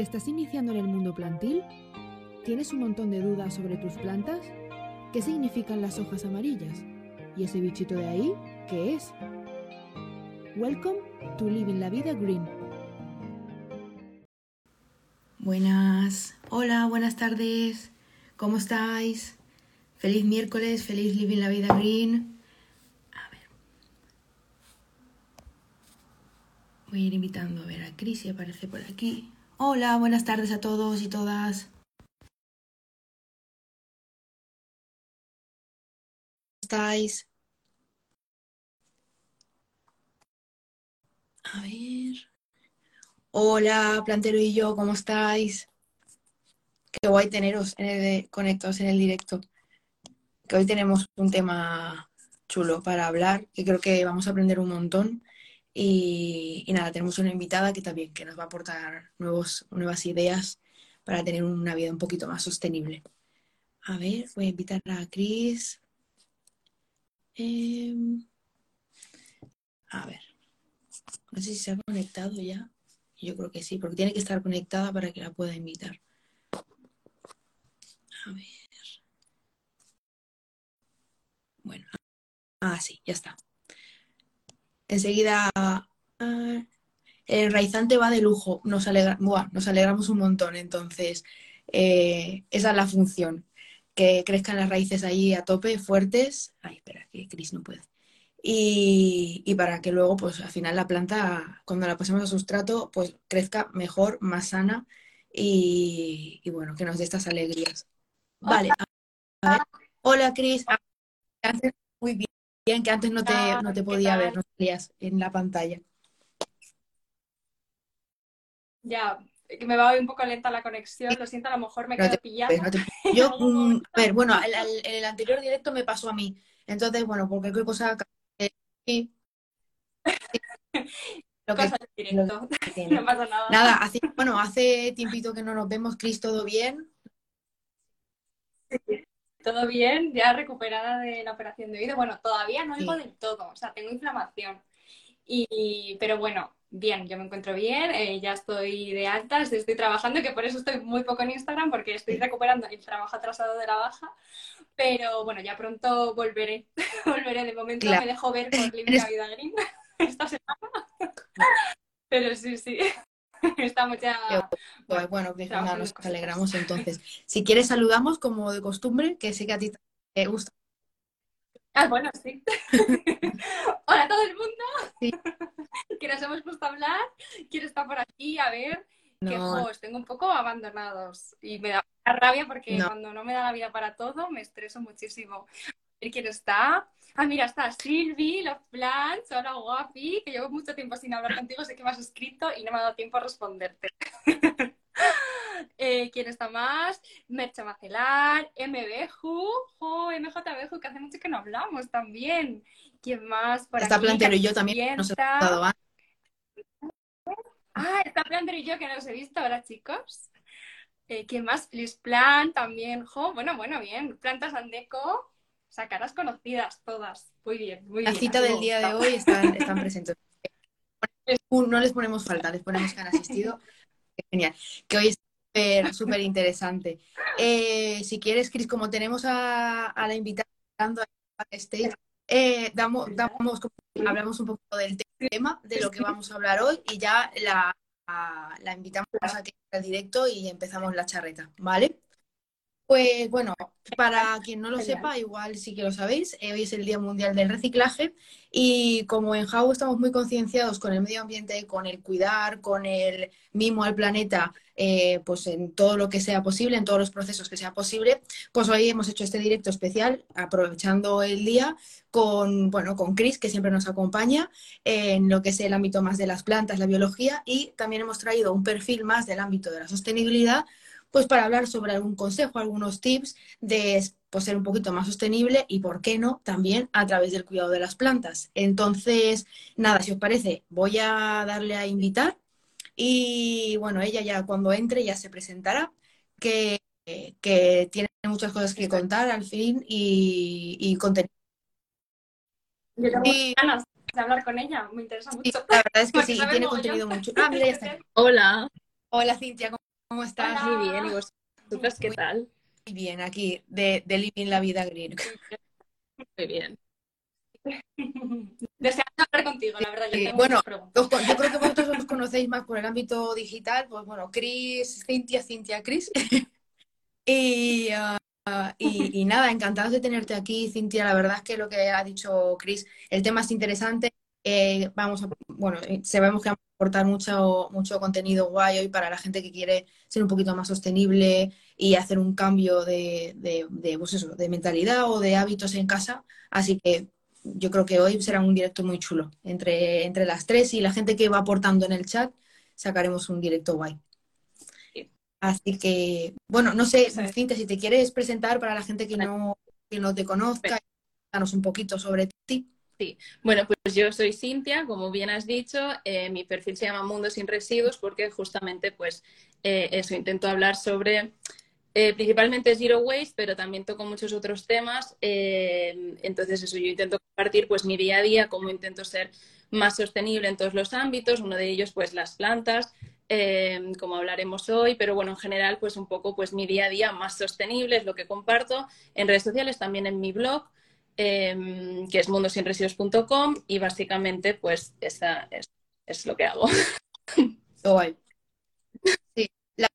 ¿Te estás iniciando en el mundo plantil? ¿Tienes un montón de dudas sobre tus plantas? ¿Qué significan las hojas amarillas? ¿Y ese bichito de ahí? ¿Qué es? Welcome to Living la Vida Green. Buenas, hola, buenas tardes, ¿cómo estáis? Feliz miércoles, feliz Living la Vida Green. A ver. Voy a ir invitando a ver a Cris si aparece por aquí. Hola, buenas tardes a todos y todas. ¿Cómo estáis? A ver. Hola, Plantero y yo, ¿cómo estáis? Qué guay teneros conectados en el directo. Que hoy tenemos un tema chulo para hablar, que creo que vamos a aprender un montón. Y, nada, tenemos una invitada que también que nos va a aportar nuevos, nuevas ideas para tener una vida un poquito más sostenible. A ver, voy a invitar a Cris. Em, a ver, no sé si se ha conectado ya. Yo creo que sí, porque tiene que estar conectada para que la pueda invitar. A ver. Bueno. Ah, sí, ya está. Enseguida. ah, el raizante va de lujo. Nos, alegra- buah, nos alegramos un montón. Entonces, eh, esa es la función. Que crezcan las raíces ahí a tope, fuertes. Ay, espera, que Cris no puede. Y, y para que luego, pues al final la planta, cuando la pasemos a sustrato, pues crezca mejor, más sana y, y bueno, que nos dé estas alegrías. Vale, a a ver. Hola, Cris. Ah, muy bien, que antes no te, no te ¿qué podía ver, no salías en la pantalla. Ya, que me va un poco lenta la conexión, lo siento, a lo mejor me No quedo pillada no te Yo, mm, a ver, bueno, el, el- el anterior directo me pasó a mí. Entonces, bueno, por cualquier cosa, eh, sí, lo que, directo, que no pasa nada. Nada, hace, bueno, hace tiempito que no nos vemos, Cris, ¿todo bien? Todo bien, ya recuperada de la operación de oído. Bueno, todavía no oigo Sí. del todo, o sea, tengo inflamación. Y, pero bueno, bien, yo me encuentro bien, eh, ya estoy de alta, estoy, trabajando, que por eso estoy muy poco en Instagram, porque estoy recuperando el trabajo atrasado de la baja. Pero bueno, ya pronto volveré. Volveré. De momento Claro. me dejo ver por la Vida Green esta semana. Pero sí, sí. Estamos ya. Pues bueno, pues nada, trabajando nos alegramos entonces. Si quieres, saludamos como de costumbre, que sé que a ti te gusta. Ah, bueno, sí. Hola a todo el mundo. Sí. Que nos hemos puesto a hablar. ¿Quién está por aquí? A ver. Que No, jo, os tengo un poco abandonados. Y me da rabia porque No. cuando no me da la vida para todo, me estreso muchísimo. Quién está. Ah, mira, está Silvi, Love Plants, hola guapi, que llevo mucho tiempo sin hablar contigo, sé que me has escrito y no me ha dado tiempo a responderte. Eh, ¿quién está más? Mercha Macelar, MBju, jo, MJBju, que hace mucho que no hablamos también. ¿Quién más por está aquí? Plantero y yo también nos hemos. Ah, está Plantero y yo que no los he visto ahora, chicos. Eh, ¿quién más? Feliz Plan también. Jo, bueno, bueno, bien. Plantas Andeco, o sea, caras conocidas todas. Muy bien, muy La bien. cita así del día de hoy están, están presentes. No les ponemos falta, les ponemos que han asistido. Genial. Que hoy es súper, interesante. Eh, si quieres, Cris, como tenemos a, a la invitada a stage, eh, damos, damos, hablamos un poco del tema, de lo que vamos a hablar hoy, y ya la, a- la invitamos a que al directo y empezamos la charreta, ¿vale? Pues bueno, para quien no lo sepa, igual sí que lo sabéis, hoy es el Día Mundial del Reciclaje y como en How estamos muy concienciados con el medio ambiente, con el cuidar, con el mimo al planeta, eh, pues en todo lo que sea posible, en todos los procesos que sea posible, pues hoy hemos hecho este directo especial aprovechando el día con, bueno, con Chris, que siempre nos acompaña en lo que es el ámbito más de las plantas, la biología, y también hemos traído un perfil más del ámbito de la sostenibilidad, pues para hablar sobre algún consejo, algunos tips de pues, ser un poquito más sostenible y, ¿por qué no?, también a través del cuidado de las plantas. Entonces, nada, si os parece, voy a darle a invitar y, bueno, ella ya cuando entre ya se presentará, que, que tiene muchas cosas que contar al fin y, y contenido. Yo tengo Y- ganas de hablar con ella, me interesa Sí, mucho. la verdad es que sí, tiene contenido mucho. Ah, mira, ya está. Hola. Hola, Cintia, ¿cómo ¿Cómo estás? Hola. Muy bien, ¿y vosotras qué Muy- tal? Muy bien, aquí, de, de Living la Vida Green. Muy bien. Deseando hablar contigo, la verdad. Yo tengo bueno. Os Yo creo que vosotros os conocéis más por el ámbito digital, pues bueno, Chris, Cintia, Cintia, Chris. Y, ah, y, y nada, encantados de tenerte aquí, Cintia. La verdad es que lo que ha dicho Chris, el tema es interesante. Eh, vamos a, bueno, eh, sabemos que vamos a aportar mucho, mucho contenido guay hoy para la gente que quiere ser un poquito más sostenible y hacer un cambio de, de, de, pues eso, de mentalidad o de hábitos en casa. Así que yo creo que hoy será un directo muy chulo. Entre, entre las tres y la gente que va aportando en el chat, sacaremos un directo guay. Sí. Así que, bueno, no sé. Cintia, si te quieres presentar para la gente que no, que no te conozca, danos un poquito sobre ti. Bueno, pues yo soy Cintia, como bien has dicho, eh, mi perfil se llama Mundo sin Residuos porque justamente pues eh, eso, intento hablar sobre eh, principalmente Zero Waste, pero también toco muchos otros temas. entonces eso, yo intento compartir pues mi día a día, cómo intento ser más sostenible en todos los ámbitos, uno de ellos pues las plantas, como hablaremos hoy, pero bueno, en general pues un poco pues mi día a día más sostenible es lo que comparto en redes sociales, también en mi blog eh, que es mundosinresiduos.com y básicamente pues esa es, es lo que hago. Sí, la,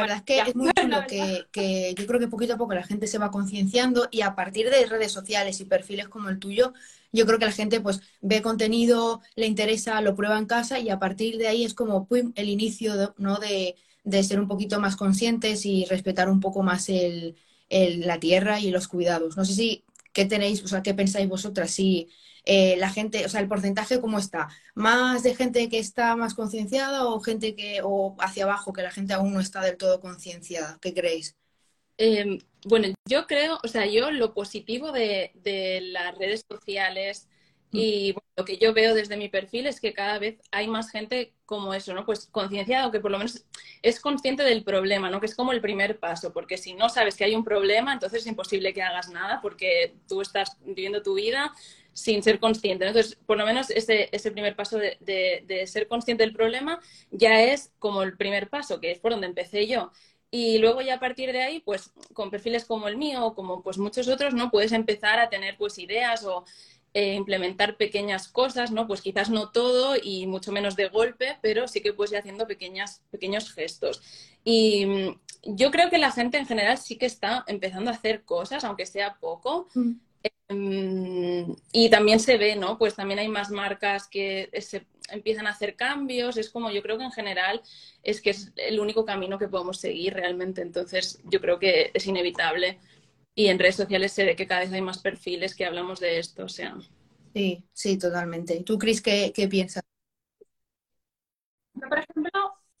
verdad es que es muy chulo que, que yo creo que poquito a poco la gente se va concienciando y a partir de redes sociales y perfiles como el tuyo, yo creo que la gente pues ve contenido, le interesa, lo prueba en casa y a partir de ahí es como pum, el inicio de, ¿no? de, de ser un poquito más conscientes y respetar un poco más el, el- la tierra y los cuidados. No sé si, ¿qué tenéis, o sea, qué pensáis vosotras? Si eh, la gente, o sea, el porcentaje cómo está, más de gente que está más concienciada o gente que, o hacia abajo, que la gente aún no está del todo concienciada, ¿qué creéis? Eh, bueno, yo creo, o sea, yo lo positivo de, de las redes sociales y bueno, lo que yo veo desde mi perfil es que cada vez hay más gente como eso, ¿no? Pues concienciado, que por lo menos es consciente del problema, ¿no? Que es como el primer paso, porque si no sabes que hay un problema, entonces es imposible que hagas nada porque tú estás viviendo tu vida sin ser consciente. Entonces, por lo menos ese, ese primer paso de, de- ser consciente del problema ya es como el primer paso, que es por donde empecé yo. Y luego ya a partir de ahí, pues con perfiles como el mío como pues muchos otros, ¿no? Puedes empezar a tener pues ideas o eh, implementar pequeñas cosas, ¿no? Pues quizás no todo y mucho menos de golpe, pero sí que puedes ir haciendo pequeñas, pequeños gestos. Y mm, yo creo que la gente en general sí que está empezando a hacer cosas, aunque sea poco. Mm, Y también se ve, ¿no? Pues también hay más marcas que se empiezan a hacer cambios. Es como yo creo que en general es que es el único camino que podemos seguir realmente. Entonces yo creo que es inevitable. Y en redes sociales se ve que cada vez hay más perfiles que hablamos de esto. O sea, Sí, sí, totalmente. ¿Y tú, Cris, qué, qué piensas? Yo, por ejemplo,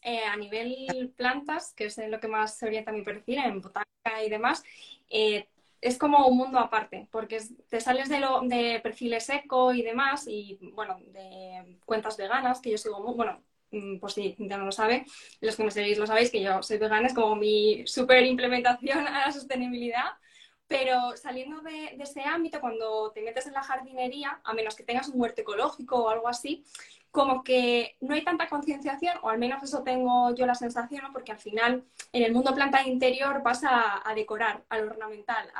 eh, a nivel plantas, que es en lo que más se orienta mi perfil, en botánica y demás, eh, es como un mundo aparte, porque es- te sales de, lo, de perfiles eco y demás, y bueno, de cuentas veganas, que yo sigo muy, bueno, mm, pues sí, ya no lo sabe, los que me seguís lo sabéis, que yo soy vegana, es como mi super implementación a la sostenibilidad. Pero saliendo de, ese ámbito, cuando te metes en la jardinería, a menos que tengas un huerto ecológico o algo así, como que no hay tanta concienciación, o al menos eso tengo yo la sensación, porque al final en el mundo planta interior vas a, decorar, al ornamental,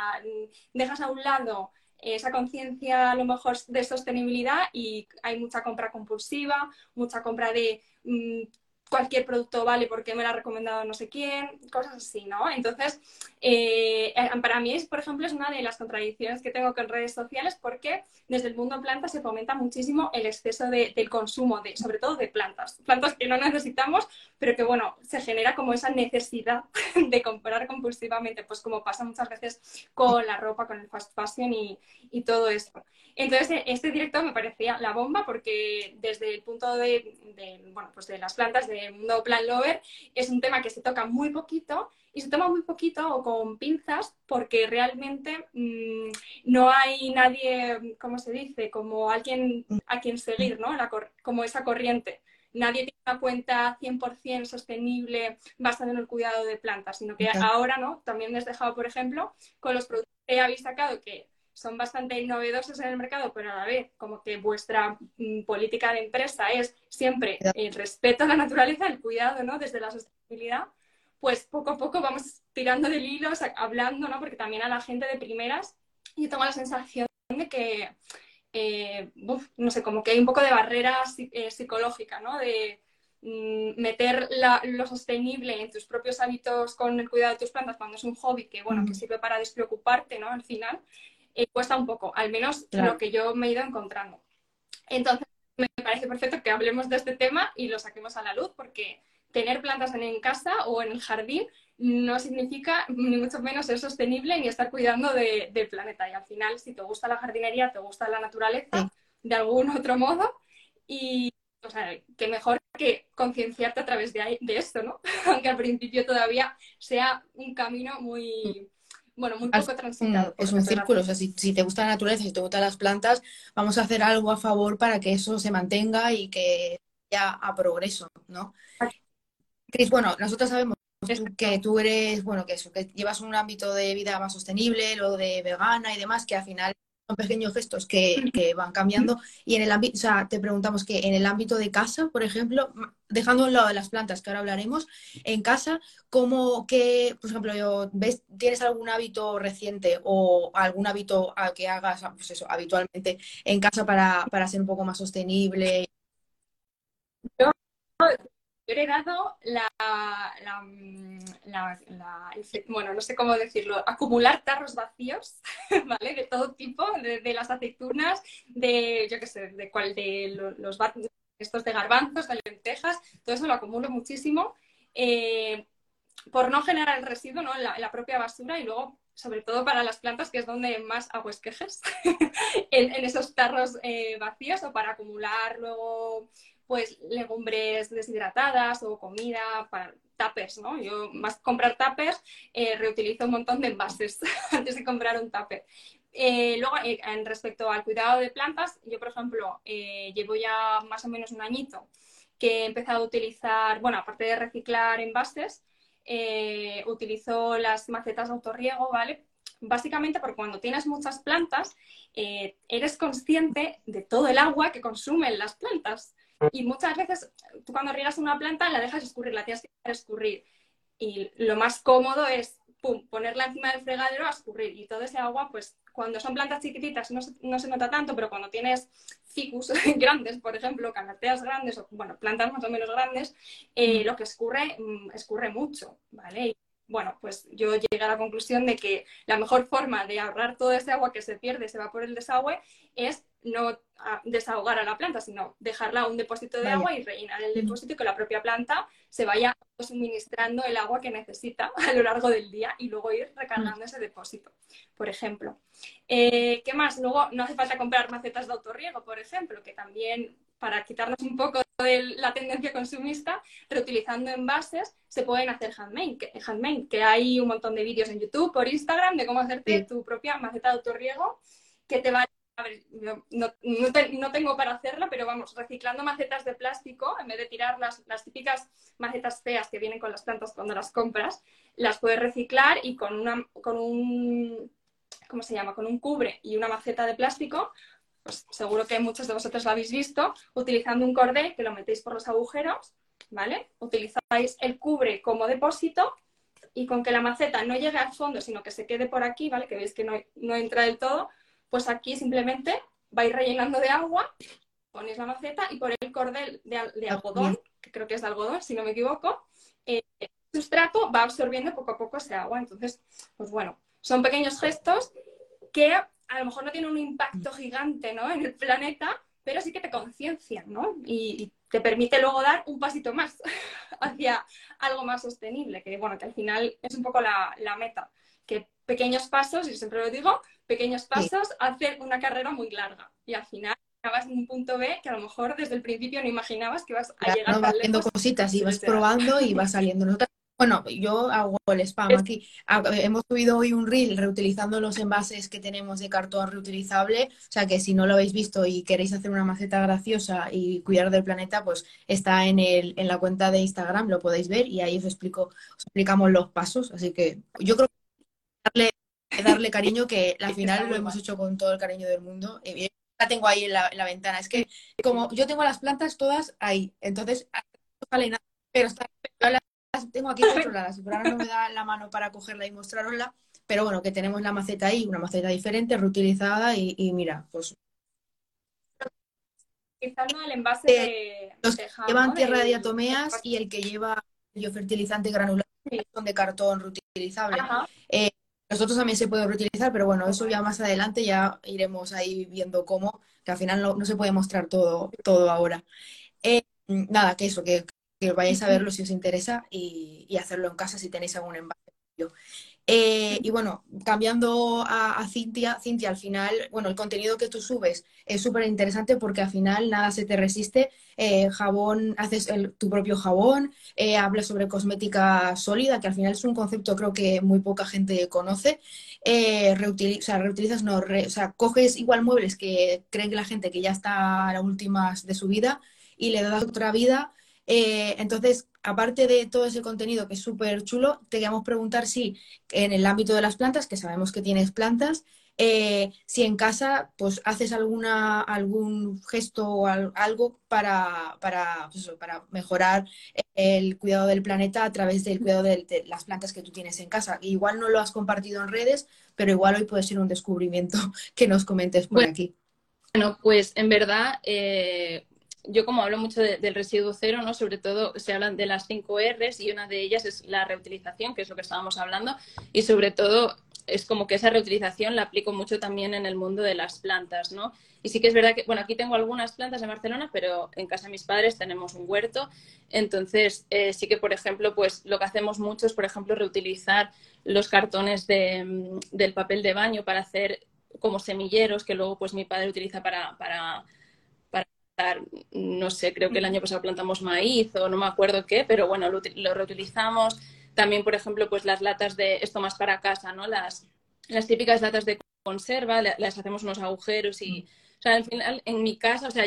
dejas a un lado esa conciencia a lo mejor de sostenibilidad y hay mucha compra compulsiva, mucha compra de mm, cualquier producto vale porque me lo ha recomendado no sé quién, cosas así, ¿no? Entonces, eh, para mí, es, por ejemplo, es una de las contradicciones que tengo con redes sociales porque desde el mundo planta se fomenta muchísimo el exceso de- del consumo, de, sobre todo de plantas. Plantas que no necesitamos, pero que, bueno, se genera como esa necesidad de comprar compulsivamente, pues como pasa muchas veces con la ropa, con el fast fashion y, y todo esto. Entonces, eh, este directo me parecía la bomba porque desde el punto de, de, bueno, pues de las plantas del mundo plant lover es un tema que se toca muy poquito y se toma muy poquito o con pinzas porque realmente mmm, no hay nadie, ¿cómo se dice? Como alguien a quien seguir, ¿no? La como esa corriente. Nadie tiene una cuenta 100% sostenible basada en el cuidado de plantas, sino que okay. ahora, ¿no? También me has dejado, por ejemplo, con los productos que habéis sacado que son bastante novedosos en el mercado, pero a la vez como que vuestra mm, política de empresa es siempre el respeto a la naturaleza, el cuidado, ¿no? Desde la sostenibilidad, pues poco a poco vamos tirando del hilo, hablando, ¿no? Porque también a la gente de primeras yo tengo la sensación de que, eh, no sé, como que hay un poco de barrera eh, psicológica, ¿no? De mm, meter lo sostenible en tus propios hábitos con el cuidado de tus plantas cuando es un hobby que, bueno, que sirve para despreocuparte, ¿no? Al final, eh, cuesta un poco, al menos lo que yo me he ido encontrando. Entonces, me parece perfecto que hablemos de este tema y lo saquemos a la luz porque tener plantas en, casa o en el jardín no significa ni mucho menos ser sostenible ni estar cuidando del planeta. Y al final, si te gusta la jardinería, te gusta la naturaleza, de algún otro modo, y o sea, que mejor que concienciarte a través de, de esto, ¿no? Aunque al principio todavía sea un camino muy, bueno, muy poco transitado. Es un círculo, o sea, si, te gusta la naturaleza, si te gustan las plantas, vamos a hacer algo a favor para que eso se mantenga y que vaya a progreso, ¿no? Cris, bueno, nosotros sabemos que tú eres, bueno, que, eso, que llevas un ámbito de vida más sostenible, lo de vegana y demás, que al final pequeños gestos que, van cambiando. Y en el ámbito, te preguntamos que en el ámbito de casa, por ejemplo, dejando a un lado de las plantas, que ahora hablaremos, en casa, ¿cómo que, por ejemplo, ves, tienes algún hábito reciente o algún hábito que hagas, pues eso, habitualmente en casa para, para ser un poco más sostenible? He heredado la, bueno, no sé cómo decirlo, acumular tarros vacíos, ¿vale? De todo tipo, de, las aceitunas, de, yo qué sé, de cuál, de los, estos de garbanzos, de lentejas, todo eso lo acumulo muchísimo. Eh, por no generar el residuo ¿no? en, la, propia basura y luego, sobre todo para las plantas, que es donde más hago esquejes, en, en, esos tarros eh, vacíos o para acumular luego pues legumbres deshidratadas o comida para ¿no? Yo más que comprar tuppers, eh, reutilizo un montón de envases antes de comprar un tupper. Eh, luego, eh, en respecto al cuidado de plantas, yo, por ejemplo, llevo ya más o menos un añito que he empezado a utilizar, bueno, aparte de reciclar envases, utilizo las macetas de autorriego, ¿vale? Básicamente porque cuando tienes muchas plantas, eres consciente de todo el agua que consumen las plantas. Y muchas veces tú cuando riegas una planta la dejas escurrir, la tienes que dejar escurrir. Y lo más cómodo es pum, ponerla encima del fregadero a escurrir. Y todo ese agua, pues cuando son plantas chiquititas no se, no se nota tanto, pero cuando tienes ficus grandes, por ejemplo, canateas grandes o bueno, plantas más o menos grandes, eh, mm. lo que escurre, mm, escurre mucho, ¿vale? bueno, pues yo llegué a la conclusión de que la mejor forma de ahorrar todo ese agua que se pierde, se va por el desagüe, es no desahogar a la planta, sino dejarla a un depósito de agua y rellenar el depósito y que la propia planta se vaya suministrando el agua que necesita a lo largo del día y luego ir recargando ese depósito, por ejemplo. Eh, ¿Qué más? Luego no hace falta comprar macetas de autorriego, por ejemplo, que también para quitarnos un poco de la tendencia consumista, reutilizando envases, se pueden hacer handmade, que, handmade, que hay un montón de vídeos en YouTube, por Instagram, de cómo hacerte tu propia maceta de autorriego, que te va a ver, no, no, tengo para hacerla, pero vamos, reciclando macetas de plástico, en vez de tirar las, las, típicas macetas feas que vienen con las plantas cuando las compras, las puedes reciclar y con, una, con un, ¿cómo se llama? Con un cubre y una maceta de plástico, pues seguro que muchos de vosotros lo habéis visto, utilizando un cordel que lo metéis por los agujeros, ¿vale? Utilizáis el cubre como depósito y con que la maceta no llegue al fondo, sino que se quede por aquí, ¿vale? Que veis que no, no entra del todo, pues aquí simplemente vais rellenando de agua, ponéis la maceta y por el cordel de, algodón, que creo que es de algodón, si no me equivoco, eh, el sustrato va absorbiendo poco a poco ese agua. Entonces, pues bueno, son pequeños gestos que a lo mejor no tiene un impacto mm. gigante ¿no? en el planeta, pero sí que te conciencian, ¿no? Y, te permite luego dar un pasito más hacia algo más sostenible, que bueno, que al final es un poco la, meta, que pequeños pasos, y siempre lo digo, pequeños pasos hacen una carrera muy larga y al final acabas en un punto B que a lo mejor desde el principio no imaginabas que vas a llegar no, vas haciendo cositas y vas probando y vas saliendo. Nosotros bueno, yo hago el spam aquí. Ah, hemos subido hoy un reel reutilizando los envases que tenemos de cartón reutilizable. O sea que si no lo habéis visto y queréis hacer una maceta graciosa y cuidar del planeta, pues está en, el, en la cuenta de Instagram, lo podéis ver y ahí os explico, os explicamos los pasos. Así que yo creo que darle, darle cariño, que al final lo hemos hecho con todo el cariño del mundo. Y la tengo ahí en la, ventana. Es que como yo tengo las plantas todas ahí, entonces no sale nada, pero está las tengo aquí controladas, pero ahora no me da la mano para cogerla y mostrarosla. Pero bueno, que tenemos la maceta ahí, una maceta diferente, reutilizada y, y mira, pues Utilizando el envase de, los de que jam, llevan tierra de Del- diatomeas y el que lleva biofertilizante granular son de cartón reutilizable. Ajá. Los otros también se pueden reutilizar, pero bueno, eso ya más adelante ya iremos ahí viendo cómo, que al final no, no se puede mostrar todo, todo ahora. Eh, nada, que eso, que, que vayáis a verlo si os interesa y, y hacerlo en casa si tenéis algún envase. Eh, y bueno, cambiando a, a Cintia, Cintia, al final, bueno, el contenido que tú subes es súper interesante porque al final nada se te resiste. Eh, jabón, haces el- tu propio jabón, eh, hablas sobre cosmética sólida, que al final es un concepto creo que muy poca gente conoce. Reutili- o sea, reutilizas, no, re- o sea, coges igual muebles que creen que la gente que ya está a las últimas de su vida y le das otra vida. Eh, entonces, aparte de todo ese contenido que es súper chulo, te queríamos preguntar si en el ámbito de las plantas, que sabemos que tienes plantas, eh, si en casa pues haces alguna, algún gesto o al- algo para, para, pues para mejorar el cuidado del planeta a través del cuidado de, de las plantas que tú tienes en casa. Igual no lo has compartido en redes, pero igual hoy puede ser un descubrimiento que nos comentes por Bueno, aquí. Bueno, pues en verdad, eh, yo como hablo mucho de- del residuo cero, ¿no? Sobre todo se hablan de las cinco R's y una de ellas es la reutilización, que es lo que estábamos hablando, y sobre todo es como que esa reutilización la aplico mucho también en el mundo de las plantas, ¿no? Y sí que es verdad que, bueno, aquí tengo algunas plantas en Barcelona, pero en casa de mis padres tenemos un huerto, entonces eh, sí que, por ejemplo, pues lo que hacemos mucho es, por ejemplo, reutilizar los cartones de, mm, del papel de baño para hacer como semilleros que luego pues mi padre utiliza para plantar, no sé, creo que el año pasado plantamos maíz o no me acuerdo qué, pero bueno, lo, lo reutilizamos. También, por ejemplo, pues las latas de esto más para casa, ¿no? Las, las típicas latas de conserva, les hacemos unos agujeros y, o sea, al final, en mi casa, o sea,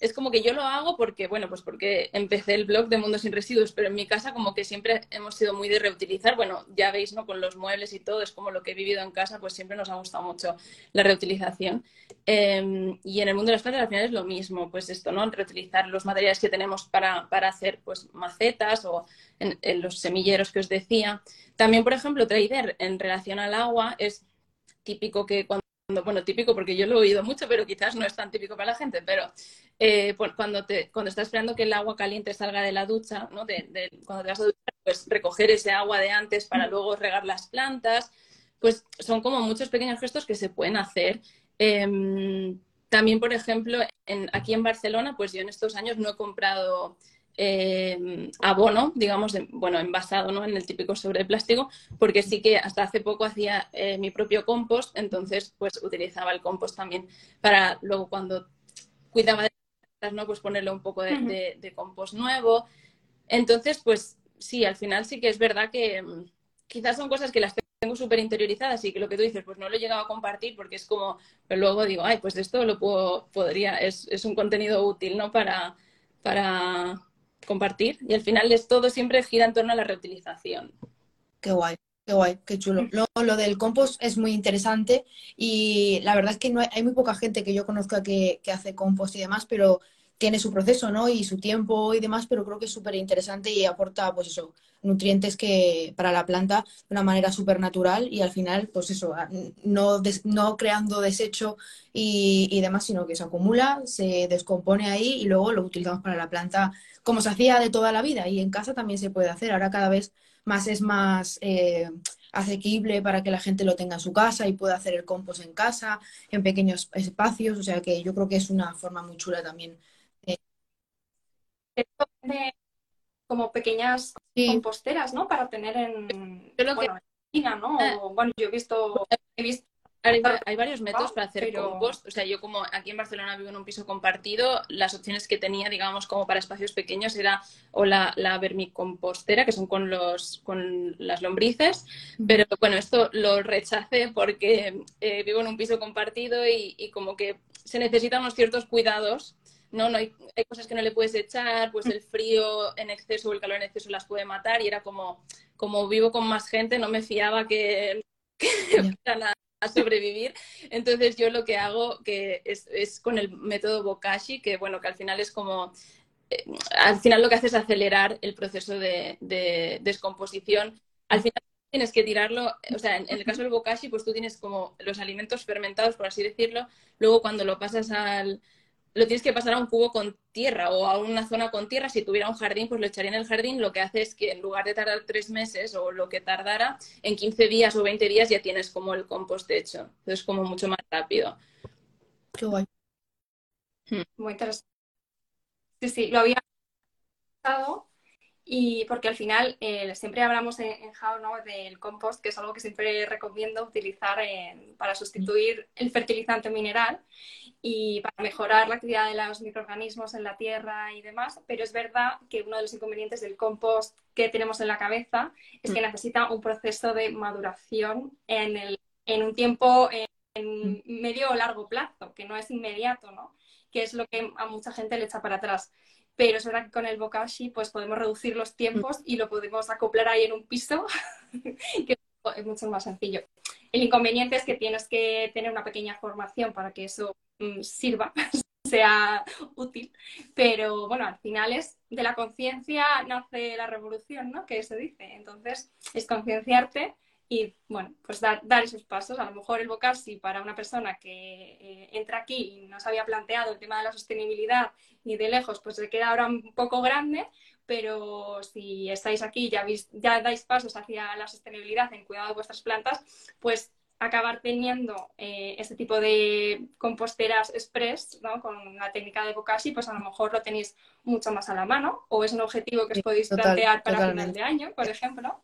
es como que yo lo hago porque, bueno, pues porque empecé el blog de Mundo Sin Residuos, pero en mi casa como que siempre hemos sido muy de reutilizar. Bueno, ya veis, ¿no? Con los muebles y todo, es como lo que he vivido en casa, pues siempre nos ha gustado mucho la reutilización. Eh, y en el mundo de las plantas al final es lo mismo, pues esto, ¿no? Reutilizar los materiales que tenemos para, para hacer pues macetas o en, los semilleros que os decía. También, por ejemplo, otra idea en relación al agua es típico que cuando bueno, típico porque yo lo he oído mucho, pero quizás no es tan típico para la gente, pero eh, pues cuando, te, cuando estás esperando que el agua caliente salga de la ducha, ¿no? De, de, cuando te vas a duchar, pues recoger ese agua de antes para luego regar las plantas, pues son como muchos pequeños gestos que se pueden hacer. Eh, también, por ejemplo, en, aquí en Barcelona, pues yo en estos años no he comprado eh, abono, digamos, de, bueno, envasado, ¿no? En el típico sobre plástico, porque sí que hasta hace poco hacía eh, mi propio compost, entonces pues utilizaba el compost también para luego cuando cuidaba de las ¿no? Pues ponerle un poco de, de, de, compost nuevo. Entonces, pues sí, al final sí que es verdad que mm, quizás son cosas que las tengo súper interiorizadas y que lo que tú dices, pues no lo he llegado a compartir porque es como, pero luego digo, ay, pues esto lo puedo, podría, es, es un contenido útil, ¿no? Para, para compartir y al final es todo siempre gira en torno a la reutilización. Qué guay, qué guay, qué chulo. Lo, lo del compost es muy interesante y la verdad es que no hay, hay muy poca gente que yo conozca que, que, hace compost y demás, pero tiene su proceso, ¿no? Y su tiempo y demás, pero creo que es súper interesante y aporta, pues eso, nutrientes que para la planta de una manera súper natural y al final, pues eso, no, des, no creando desecho y, y, demás, sino que se acumula, se descompone ahí y luego lo utilizamos para la planta como se hacía de toda la vida y en casa también se puede hacer. Ahora cada vez más es más eh, asequible para que la gente lo tenga en su casa y pueda hacer el compost en casa, en pequeños espacios, o sea que yo creo que es una forma muy chula también. De, como pequeñas sí. composteras, ¿no? Para tener en, Yo lo bueno, que... en China, ¿no? O, bueno, yo he visto, he visto hay, hay, varios métodos para hacer pero... compost. O sea, yo como aquí en Barcelona vivo en un piso compartido, las opciones que tenía, digamos, como para espacios pequeños era o la, la vermicompostera, que son con, los, con las lombrices, pero bueno, esto lo rechacé porque eh, vivo en un piso compartido y, y, como que se necesitan unos ciertos cuidados. No, no hay, hay, cosas que no le puedes echar, pues el frío en exceso o el calor en exceso las puede matar y era como, como vivo con más gente, no me fiaba que, que yeah. A sobrevivir. Entonces yo lo que hago que es, es, con el método Bokashi, que bueno, que al final es como eh, al final lo que hace es acelerar el proceso de, descomposición. Al final tienes que tirarlo, o sea, en, el caso del bokashi, pues tú tienes como los alimentos fermentados, por así decirlo, luego cuando lo pasas al, lo tienes que pasar a un cubo con tierra o a una zona con tierra. Si tuviera un jardín, pues lo echaría en el jardín. Lo que hace es que en lugar de tardar tres meses o lo que tardara, en 15 días o 20 días ya tienes como el compost hecho. Entonces, como mucho más rápido. Qué guay. Hmm. Muy interesante. Sí, sí, lo había pensado y porque al final eh, siempre hablamos en, en How ¿no? del compost, que es algo que siempre recomiendo utilizar para sustituir el fertilizante mineral y para mejorar la actividad de los microorganismos en la tierra y demás, pero es verdad que uno de los inconvenientes del compost que tenemos en la cabeza es que mm. necesita un proceso de maduración en, el, en un tiempo en mm. medio o largo plazo, que no es inmediato, ¿no? que es lo que a mucha gente le echa para atrás. Pero es verdad que con el bokashi pues podemos reducir los tiempos y lo podemos acoplar ahí en un piso, que es mucho más sencillo. El inconveniente es que tienes que tener una pequeña formación para que eso mm, sirva, sea útil, pero bueno, al final es de la conciencia nace la revolución, ¿no? Que se dice. Entonces, es concienciarte y bueno, pues dar, dar, esos pasos. A lo mejor el Bocasi para una persona que eh, entra aquí y no se había planteado el tema de la sostenibilidad ni de lejos, pues se queda ahora un poco grande, pero si estáis aquí y ya, ya dais pasos hacia la sostenibilidad en cuidado de vuestras plantas, pues acabar teniendo eh, este tipo de composteras express ¿no? con la técnica de Bokashi, pues a lo mejor lo tenéis mucho más a la mano o es un objetivo que os podéis plantear para final de año, por ejemplo.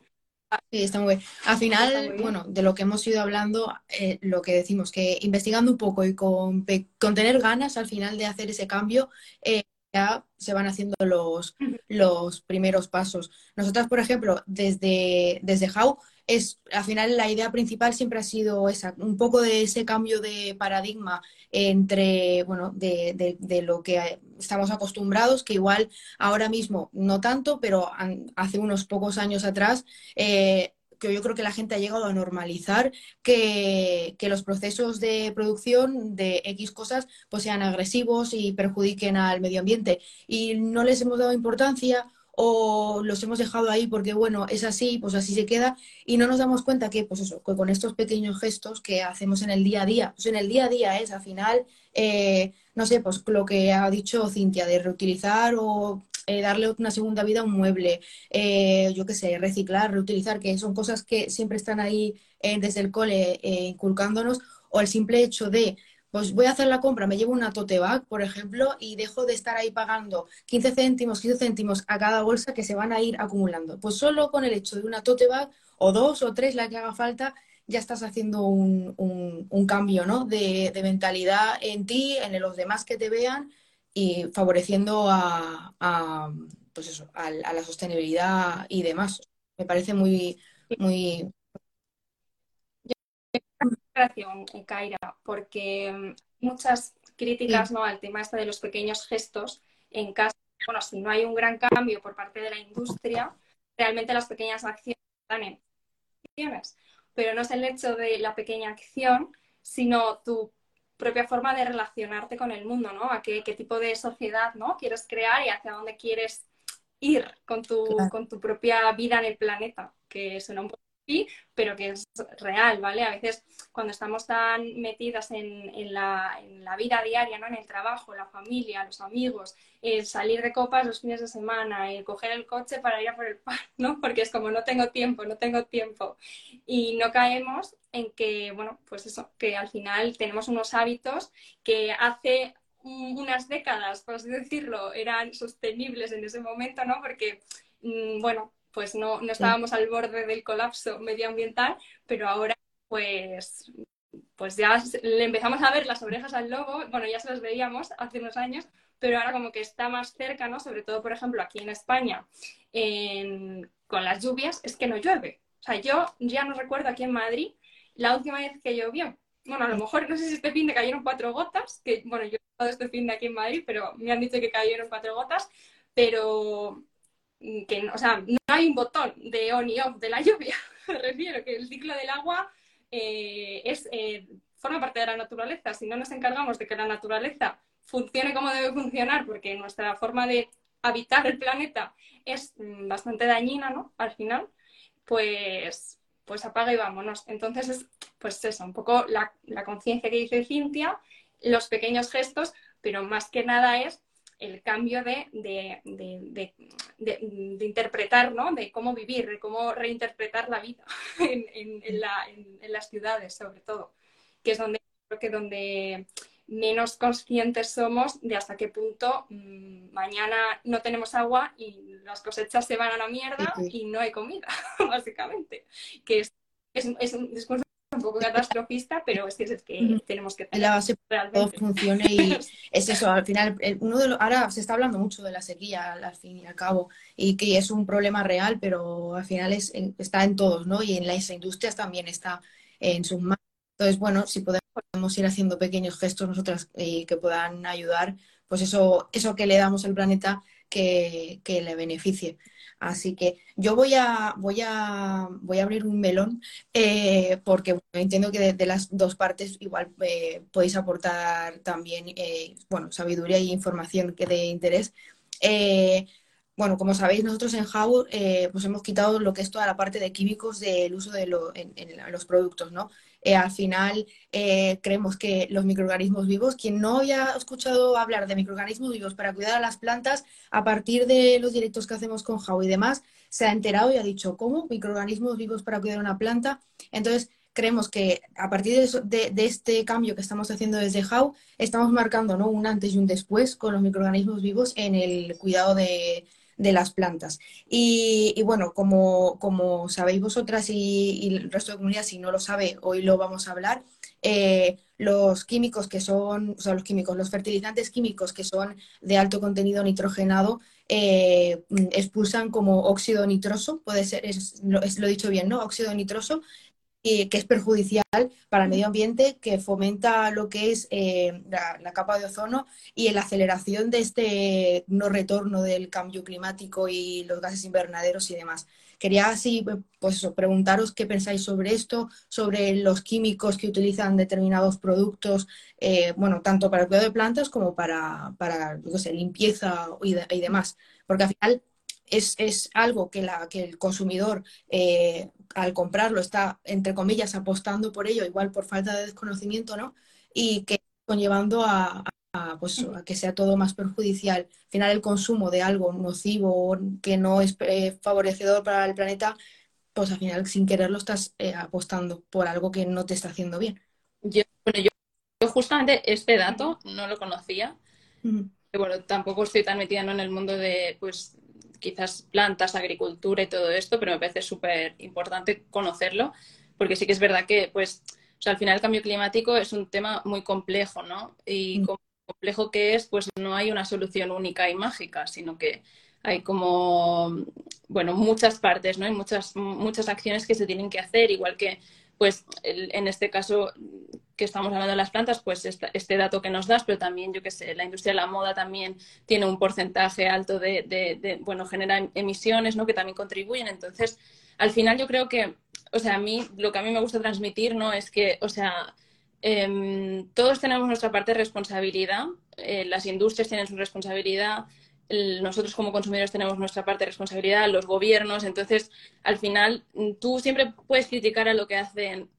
Sí, está muy bien. Al final, bueno, de lo que hemos ido hablando, eh, lo que decimos, que investigando un poco y con, con tener ganas al final de hacer ese cambio, eh, ya se van haciendo los, los primeros pasos. Nosotras, por ejemplo, desde, desde How, es, al final la idea principal siempre ha sido esa, un poco de ese cambio de paradigma entre, bueno, de, de, lo que estamos acostumbrados, que igual ahora mismo no tanto, pero hace unos pocos años atrás eh, que yo creo que la gente ha llegado a normalizar que, que, los procesos de producción de X cosas pues sean agresivos y perjudiquen al medio ambiente. Y no les hemos dado importancia o los hemos dejado ahí porque, bueno, es así, pues así se queda, y no nos damos cuenta que, pues eso, con estos pequeños gestos que hacemos en el día a día, pues en el día a día es, al final, eh, no sé, pues lo que ha dicho Cintia, de reutilizar o eh, darle una segunda vida a un mueble, eh, yo qué sé, reciclar, reutilizar, que son cosas que siempre están ahí desde el cole inculcándonos, o el simple hecho de pues voy a hacer la compra, me llevo una tote bag, por ejemplo, y dejo de estar ahí pagando 15 céntimos, 15 céntimos a cada bolsa que se van a ir acumulando. Pues solo con el hecho de una tote bag, o dos o tres, la que haga falta, ya estás haciendo un, cambio ¿no? de, mentalidad en ti, en los demás que te vean y favoreciendo a, pues eso, a, a la sostenibilidad y demás. Me parece muy, muy, gracias, Kaira, porque muchas críticas ¿no? al tema este de los pequeños gestos en casa. Bueno, si no hay un gran cambio por parte de la industria, realmente las pequeñas acciones están en acciones. Pero no es el hecho de la pequeña acción, sino tu propia forma de relacionarte con el mundo, ¿no? A qué, tipo de sociedad ¿no? quieres crear y hacia dónde quieres ir con tu, con tu propia vida en el planeta, que suena un poco pero que es real, ¿vale? A veces cuando estamos tan metidas en, la, vida diaria, ¿no? En el trabajo, la familia, los amigos, el salir de copas los fines de semana, el coger el coche para ir a por el pan, ¿no? Porque es como no tengo tiempo, no tengo tiempo. Y no caemos en que, bueno, pues eso, que al final tenemos unos hábitos que hace unas décadas, por así decirlo, eran sostenibles en ese momento, ¿no? Porque, mm, bueno, pues no, no estábamos al borde del colapso medioambiental, pero ahora pues, pues ya le empezamos a ver las orejas al lobo, bueno, ya se las veíamos hace unos años, pero ahora como que está más cerca, ¿no? Sobre todo, por ejemplo, aquí en España, con las lluvias, es que no llueve. O sea, yo ya no recuerdo aquí en Madrid la última vez que llovió. Bueno, a lo mejor no sé si este fin de cayeron cuatro gotas, que bueno, yo he estado este fin de aquí en Madrid, pero me han dicho que cayeron cuatro gotas, pero que, o sea, no hay un botón de on y off de la lluvia. Refiero que el ciclo del agua eh, es, eh, forma parte de la naturaleza. Si no nos encargamos de que la naturaleza funcione como debe funcionar, porque nuestra forma de habitar el planeta es mm, bastante dañina, ¿no? Al final, pues, pues apaga y vámonos. Entonces, es, pues eso, un poco la, conciencia que dice Cintia, los pequeños gestos, pero más que nada es el cambio de, de, interpretar, ¿no? De cómo vivir, de cómo reinterpretar la vida en, en, las ciudades, sobre todo, que es donde creo que donde menos conscientes somos de hasta qué punto mm, mañana no tenemos agua y las cosechas se van a la mierda y no hay comida, básicamente. Que es, es, un discurso un poco catastrofista, pero es que, es que tenemos que tener la base que todo funcione y es eso, al final, uno de ahora se está hablando mucho de la sequía al fin y al cabo y que es un problema real, pero al final es, está en todos, ¿no? Y en las industrias también está en sus manos. Entonces, bueno, si podemos podemos ir haciendo pequeños gestos nosotras eh, que puedan ayudar, pues eso, eso que le damos al planeta que, le beneficie. Así que yo voy a, voy a, voy a abrir un melón eh, porque entiendo que de, las dos partes igual eh, podéis aportar también bueno, sabiduría y información que de interés. bueno, como sabéis, nosotros en How pues hemos quitado lo que es toda la parte de químicos del uso de en los productos, ¿no? Eh, al final eh, creemos que los microorganismos vivos, quien no había escuchado hablar de microorganismos vivos para cuidar a las plantas, a partir de los directos que hacemos con Jau y demás, se ha enterado y ha dicho, ¿cómo? Microorganismos vivos para cuidar una planta. Entonces, creemos que a partir de, este cambio que estamos haciendo desde How, estamos marcando ¿no? un antes y un después con los microorganismos vivos en el cuidado de, de las plantas. Y, bueno, como, como, sabéis vosotras y, el resto de comunidad, si no lo sabe, hoy lo vamos a hablar, eh, los químicos que son, o sea, los químicos, los fertilizantes químicos que son de alto contenido nitrogenado, eh, expulsan como óxido nitroso, puede ser, es, lo, he dicho bien, ¿no? Óxido nitroso, y que es perjudicial para el medio ambiente, que fomenta lo que es eh, la, capa de ozono y la aceleración de este no retorno del cambio climático y los gases invernaderos y demás. Quería así pues, preguntaros qué pensáis sobre esto, sobre los químicos que utilizan determinados productos, eh, bueno, tanto para el cuidado de plantas como para, para limpieza y, demás. Porque al final es, algo que, la, que el consumidor eh, al comprarlo está, entre comillas, apostando por ello, igual por falta de desconocimiento, ¿no? Y que conllevando a, pues, a que sea todo más perjudicial. Al final, el consumo de algo nocivo que no es eh, favorecedor para el planeta, pues al final, sin quererlo, estás eh, apostando por algo que no te está haciendo bien. Yo, bueno, yo, justamente este dato no lo conocía. bueno, tampoco estoy tan metida en el mundo de, pues, quizás plantas, agricultura y todo esto, pero me parece súper importante conocerlo, porque sí que es verdad que, pues, o sea, al final el cambio climático es un tema muy complejo, ¿no? Y mm. como complejo que es, pues no hay una solución única y mágica, sino que hay como, bueno, muchas partes, ¿no? Hay muchas, muchas acciones que se tienen que hacer, igual que, pues, en este caso, que estamos hablando de las plantas, pues este, dato que nos das, pero también, yo que sé, la industria de la moda también tiene un porcentaje alto de, bueno, genera emisiones, ¿no? Que también contribuyen. Entonces, al final yo creo que, o sea, a mí, lo que a mí me gusta transmitir, ¿no? Es que, o sea, em, todos tenemos nuestra parte de responsabilidad, eh, las industrias tienen su responsabilidad, nosotros como consumidores tenemos nuestra parte de responsabilidad, los gobiernos, entonces al final tú siempre puedes criticar a lo que hacen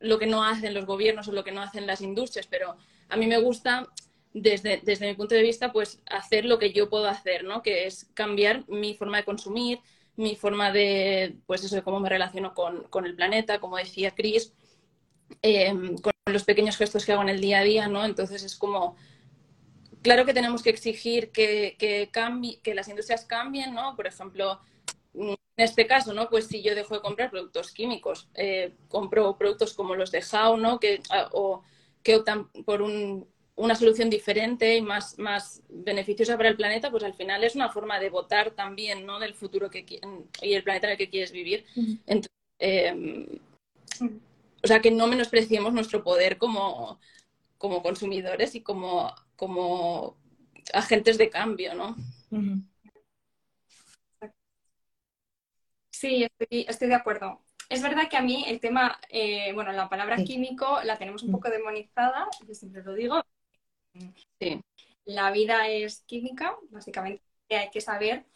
lo que no hacen los gobiernos o lo que no hacen las industrias, pero a mí me gusta desde, desde mi punto de vista, pues hacer lo que yo puedo hacer, ¿no? Que es cambiar mi forma de consumir, mi forma de, pues eso, de cómo me relaciono con, el planeta, como decía Chris, em, con los pequeños gestos que hago en el día a día, ¿no? Entonces es como, claro que tenemos que exigir que, que, cambie, que las industrias cambien, ¿no? Por ejemplo, en este caso, ¿no? Pues si yo dejo de comprar productos químicos, eh, compro productos como los de How, ¿no? Que, ah, o que optan por una solución diferente y más, más beneficiosa para el planeta, pues al final es una forma de votar también, ¿no? Del futuro que y el planeta en el que quieres vivir. Em, o sea, que no menospreciemos nuestro poder como, como consumidores y como, como agentes de cambio, ¿no? Sí, estoy, de acuerdo. Es verdad que a mí el tema, eh, bueno, la palabra químico la tenemos un mm. poco demonizada, yo siempre lo digo. Sí. La vida es química, básicamente. hay que saber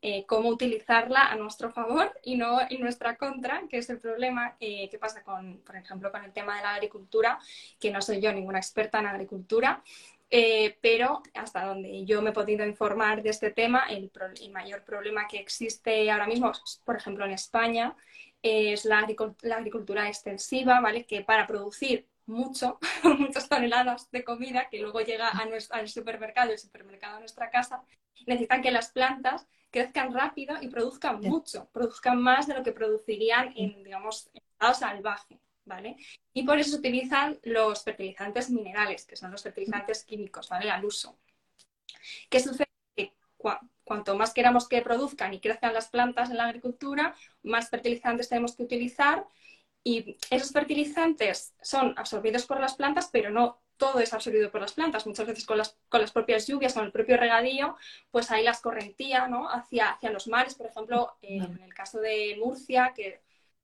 eh, cómo utilizarla a nuestro favor y no en nuestra contra, que es el problema eh, que pasa con, por ejemplo, con el tema de la agricultura, que no soy yo ninguna experta en agricultura, eh, pero hasta donde yo me he podido informar de este tema, el, mayor problema que existe ahora mismo, por ejemplo, en España, es la, agricultura extensiva, ¿vale? Que para producir mucho, muchas toneladas de comida que luego llega a al supermercado, el supermercado a nuestra casa, necesitan que las plantas crezcan rápido y produzcan mucho, produzcan más de lo que producirían en, digamos, en estado salvaje. ¿Vale? Y por eso se utilizan los fertilizantes minerales, que son los fertilizantes químicos, ¿vale? Al uso. ¿Qué sucede? Que cuanto más queramos que produzcan y crezcan las plantas en la agricultura, más fertilizantes tenemos que utilizar y esos fertilizantes son absorbidos por las plantas, pero no todo es absorbido por las plantas. Muchas veces con las, con las propias lluvias, con el propio regadío, pues hay las correntías ¿no? hacia, hacia los mares. Por ejemplo, en el caso de Murcia, que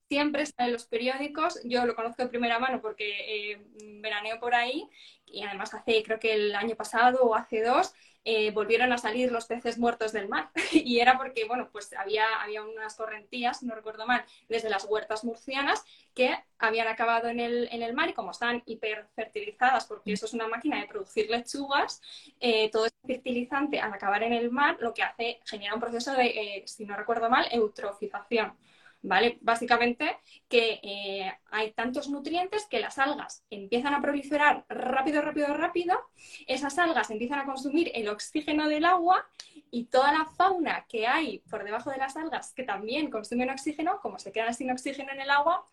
siempre está en los periódicos, yo lo conozco de primera mano porque eh, veraneo por ahí y además hace, creo que el año pasado o hace dos, eh, volvieron a salir los peces muertos del mar. y era porque, bueno, pues había, había unas correntías, no recuerdo mal, desde las huertas murcianas que habían acabado en el, en el mar y como están hiperfertilizadas, porque eso es una máquina de producir lechugas, eh, todo ese fertilizante al acabar en el mar lo que hace, genera un proceso de, eh, si no recuerdo mal, eutrofización. ¿Vale? Básicamente que eh, hay tantos nutrientes que las algas empiezan a proliferar rápido, rápido, rápido, esas algas empiezan a consumir el oxígeno del agua y toda la fauna que hay por debajo de las algas que también consumen oxígeno, como se quedan sin oxígeno en el agua,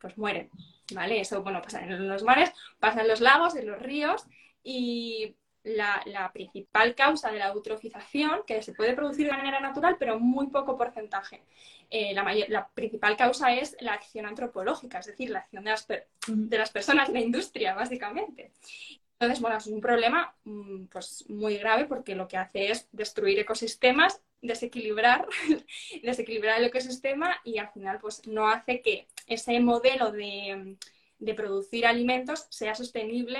pues mueren, ¿vale? Eso, bueno, pasa en los mares, pasa en los lagos, en los ríos y la, principal causa de la eutrofización, que se puede producir de manera natural, pero muy poco porcentaje. Eh, la, principal causa es la acción antropológica, es decir, la acción de las, de las personas, la industria, básicamente. Entonces, bueno, es un problema mm, pues, muy grave porque lo que hace es destruir ecosistemas, desequilibrar, desequilibrar el ecosistema y al final pues, no hace que ese modelo de de producir alimentos sea sostenible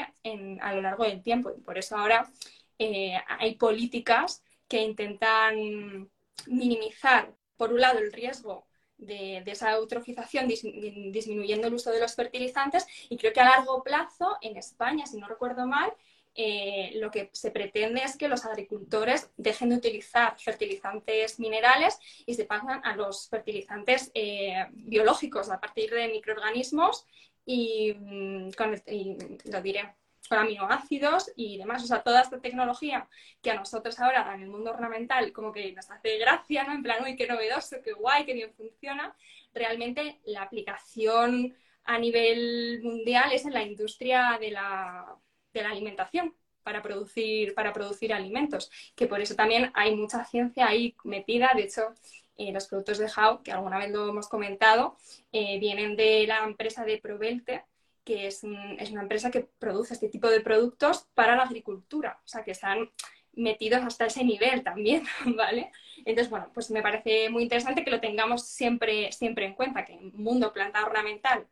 a lo largo del tiempo. Y por eso ahora eh, hay políticas que intentan minimizar, por un lado, el riesgo de, esa eutrofización disminuyendo el uso de los fertilizantes y creo que a largo plazo en España, si no recuerdo mal, eh, lo que se pretende es que los agricultores dejen de utilizar fertilizantes minerales y se pasen a los fertilizantes eh, biológicos a partir de microorganismos y, mm, con, lo diré, con aminoácidos y demás. O sea, toda esta tecnología que a nosotros ahora en el mundo ornamental como que nos hace gracia, ¿no? En plan, uy, qué novedoso, qué guay, qué bien funciona. Realmente la aplicación a nivel mundial es en la industria de la, de la alimentación para producir, para producir alimentos, que por eso también hay mucha ciencia ahí metida. De hecho, eh, los productos de How, que alguna vez lo hemos comentado, eh, vienen de la empresa de Provelte, que es, es, una empresa que produce este tipo de productos para la agricultura, o sea, que están metidos hasta ese nivel también, ¿vale? Entonces, bueno, pues me parece muy interesante que lo tengamos siempre, siempre en cuenta, que el mundo planta ornamental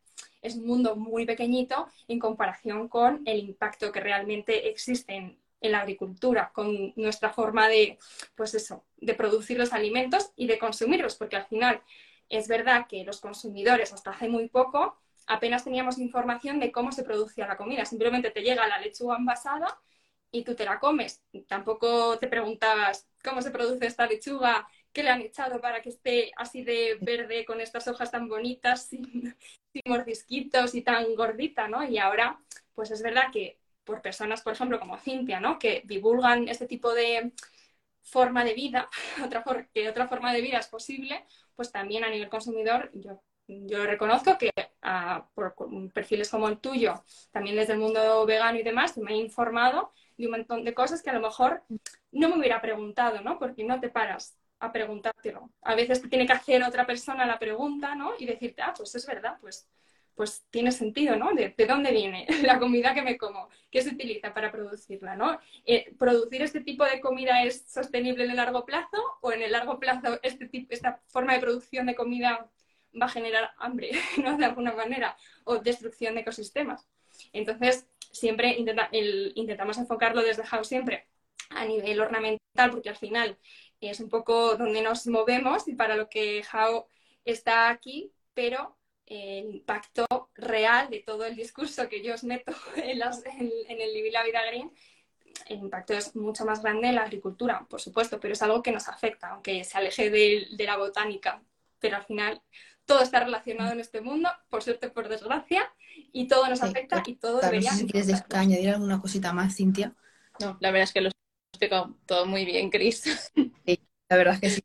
es un mundo muy pequeñito en comparación con el impacto que realmente existe en la agricultura, con nuestra forma de, pues eso, de producir los alimentos y de consumirlos, porque al final es verdad que los consumidores hasta hace muy poco apenas teníamos información de cómo se producía la comida, simplemente te llega la lechuga envasada y tú te la comes. Tampoco te preguntabas cómo se produce esta lechuga, qué le han echado para que esté así de verde con estas hojas tan bonitas, sin, sin mordisquitos y tan gordita, ¿no? Y ahora, pues es verdad que por personas, por ejemplo, como Cintia, ¿no? que divulgan este tipo de forma de vida, otra que otra forma de vida es posible, pues también a nivel consumidor yo, yo reconozco que ah, por perfiles como el tuyo, también desde el mundo vegano y demás, me he informado de un montón de cosas que a lo mejor no me hubiera preguntado, ¿no? Porque no te paras a preguntártelo. A veces te tiene que hacer otra persona la pregunta, ¿no? Y decirte, ah, pues es verdad, pues pues tiene sentido, ¿no? De, dónde viene la comida que me como, qué se utiliza para producirla, ¿no? Eh, ¿Producir este tipo de comida es sostenible en el largo plazo o en el largo plazo este tipo, esta forma de producción de comida va a generar hambre, ¿no? De alguna manera, o destrucción de ecosistemas. Entonces, siempre intentamos enfocarlo desde House siempre a nivel ornamental, porque al final es un poco donde nos movemos y para lo que Jao está aquí, pero el impacto real de todo el discurso que yo os meto en, el Vivir la Vida Green, el impacto es mucho más grande en la agricultura, por supuesto, pero es algo que nos afecta, aunque se aleje de, la botánica. Pero al final todo está relacionado en este mundo, por suerte, por desgracia, y todo nos afecta y todo debería... No sé si quieres añadir alguna cosita más, Cintia. No, la verdad es que lo has explicado todo muy bien, Cris. Sí, la verdad es que sí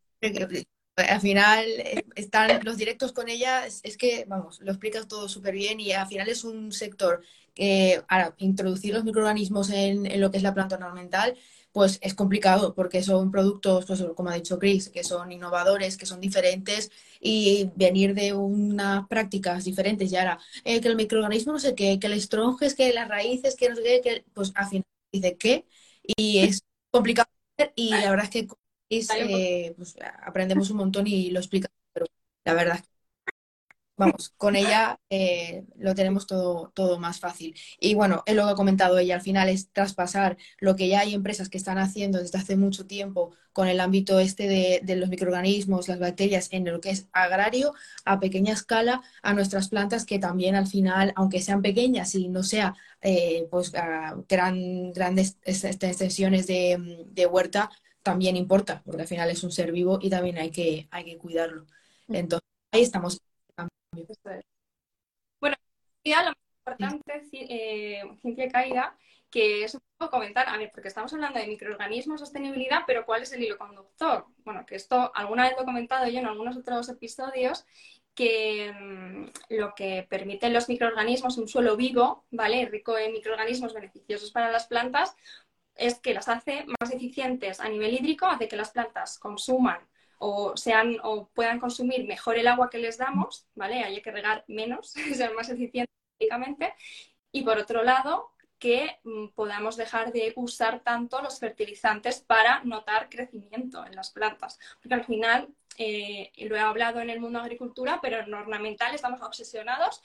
al final eh, están los directos con ella, es, que, vamos, lo explicas todo súper bien y al final es un sector que, ahora, introducir los microorganismos en, lo que es la planta ornamental, pues es complicado porque son productos, pues como ha dicho Chris, que son innovadores, que son diferentes y venir de unas prácticas diferentes y ahora eh, que el microorganismo no sé qué, que el estronges, que las raíces, que no sé qué, que, pues al final dice qué y es complicado y la verdad es que eh, pues, aprendemos un montón y lo explica, pero la verdad vamos, con ella eh, lo tenemos todo, todo más fácil. Y bueno, es lo que ha comentado ella, al final es traspasar lo que ya hay empresas que están haciendo desde hace mucho tiempo con el ámbito este de, los microorganismos, las bacterias, en lo que es agrario, a pequeña escala, a nuestras plantas que también al final, aunque sean pequeñas y no sea eh, pues gran, grandes extensiones de, de huerta, también importa, porque al final es un ser vivo y también hay que, hay que cuidarlo. Entonces, ahí estamos. Bueno, ya lo más importante, eh, Ciencia Caída, que es un poco comentar, a ver, porque estamos hablando de microorganismos, sostenibilidad, pero ¿cuál es el hilo conductor? Bueno, que esto alguna vez lo he comentado yo en algunos otros episodios, que mm, lo que permiten los microorganismos, un suelo vivo, ¿vale? Rico en microorganismos beneficiosos para las plantas, es que las hace más eficientes a nivel hídrico, hace que las plantas consuman o sean o puedan consumir mejor el agua que les damos, ¿vale? Hay que regar menos, ser más eficientes. Y por otro lado, que mm, podamos dejar de usar tanto los fertilizantes para notar crecimiento en las plantas. Porque al final, eh, lo he hablado en el mundo de agricultura, pero en ornamental estamos obsesionados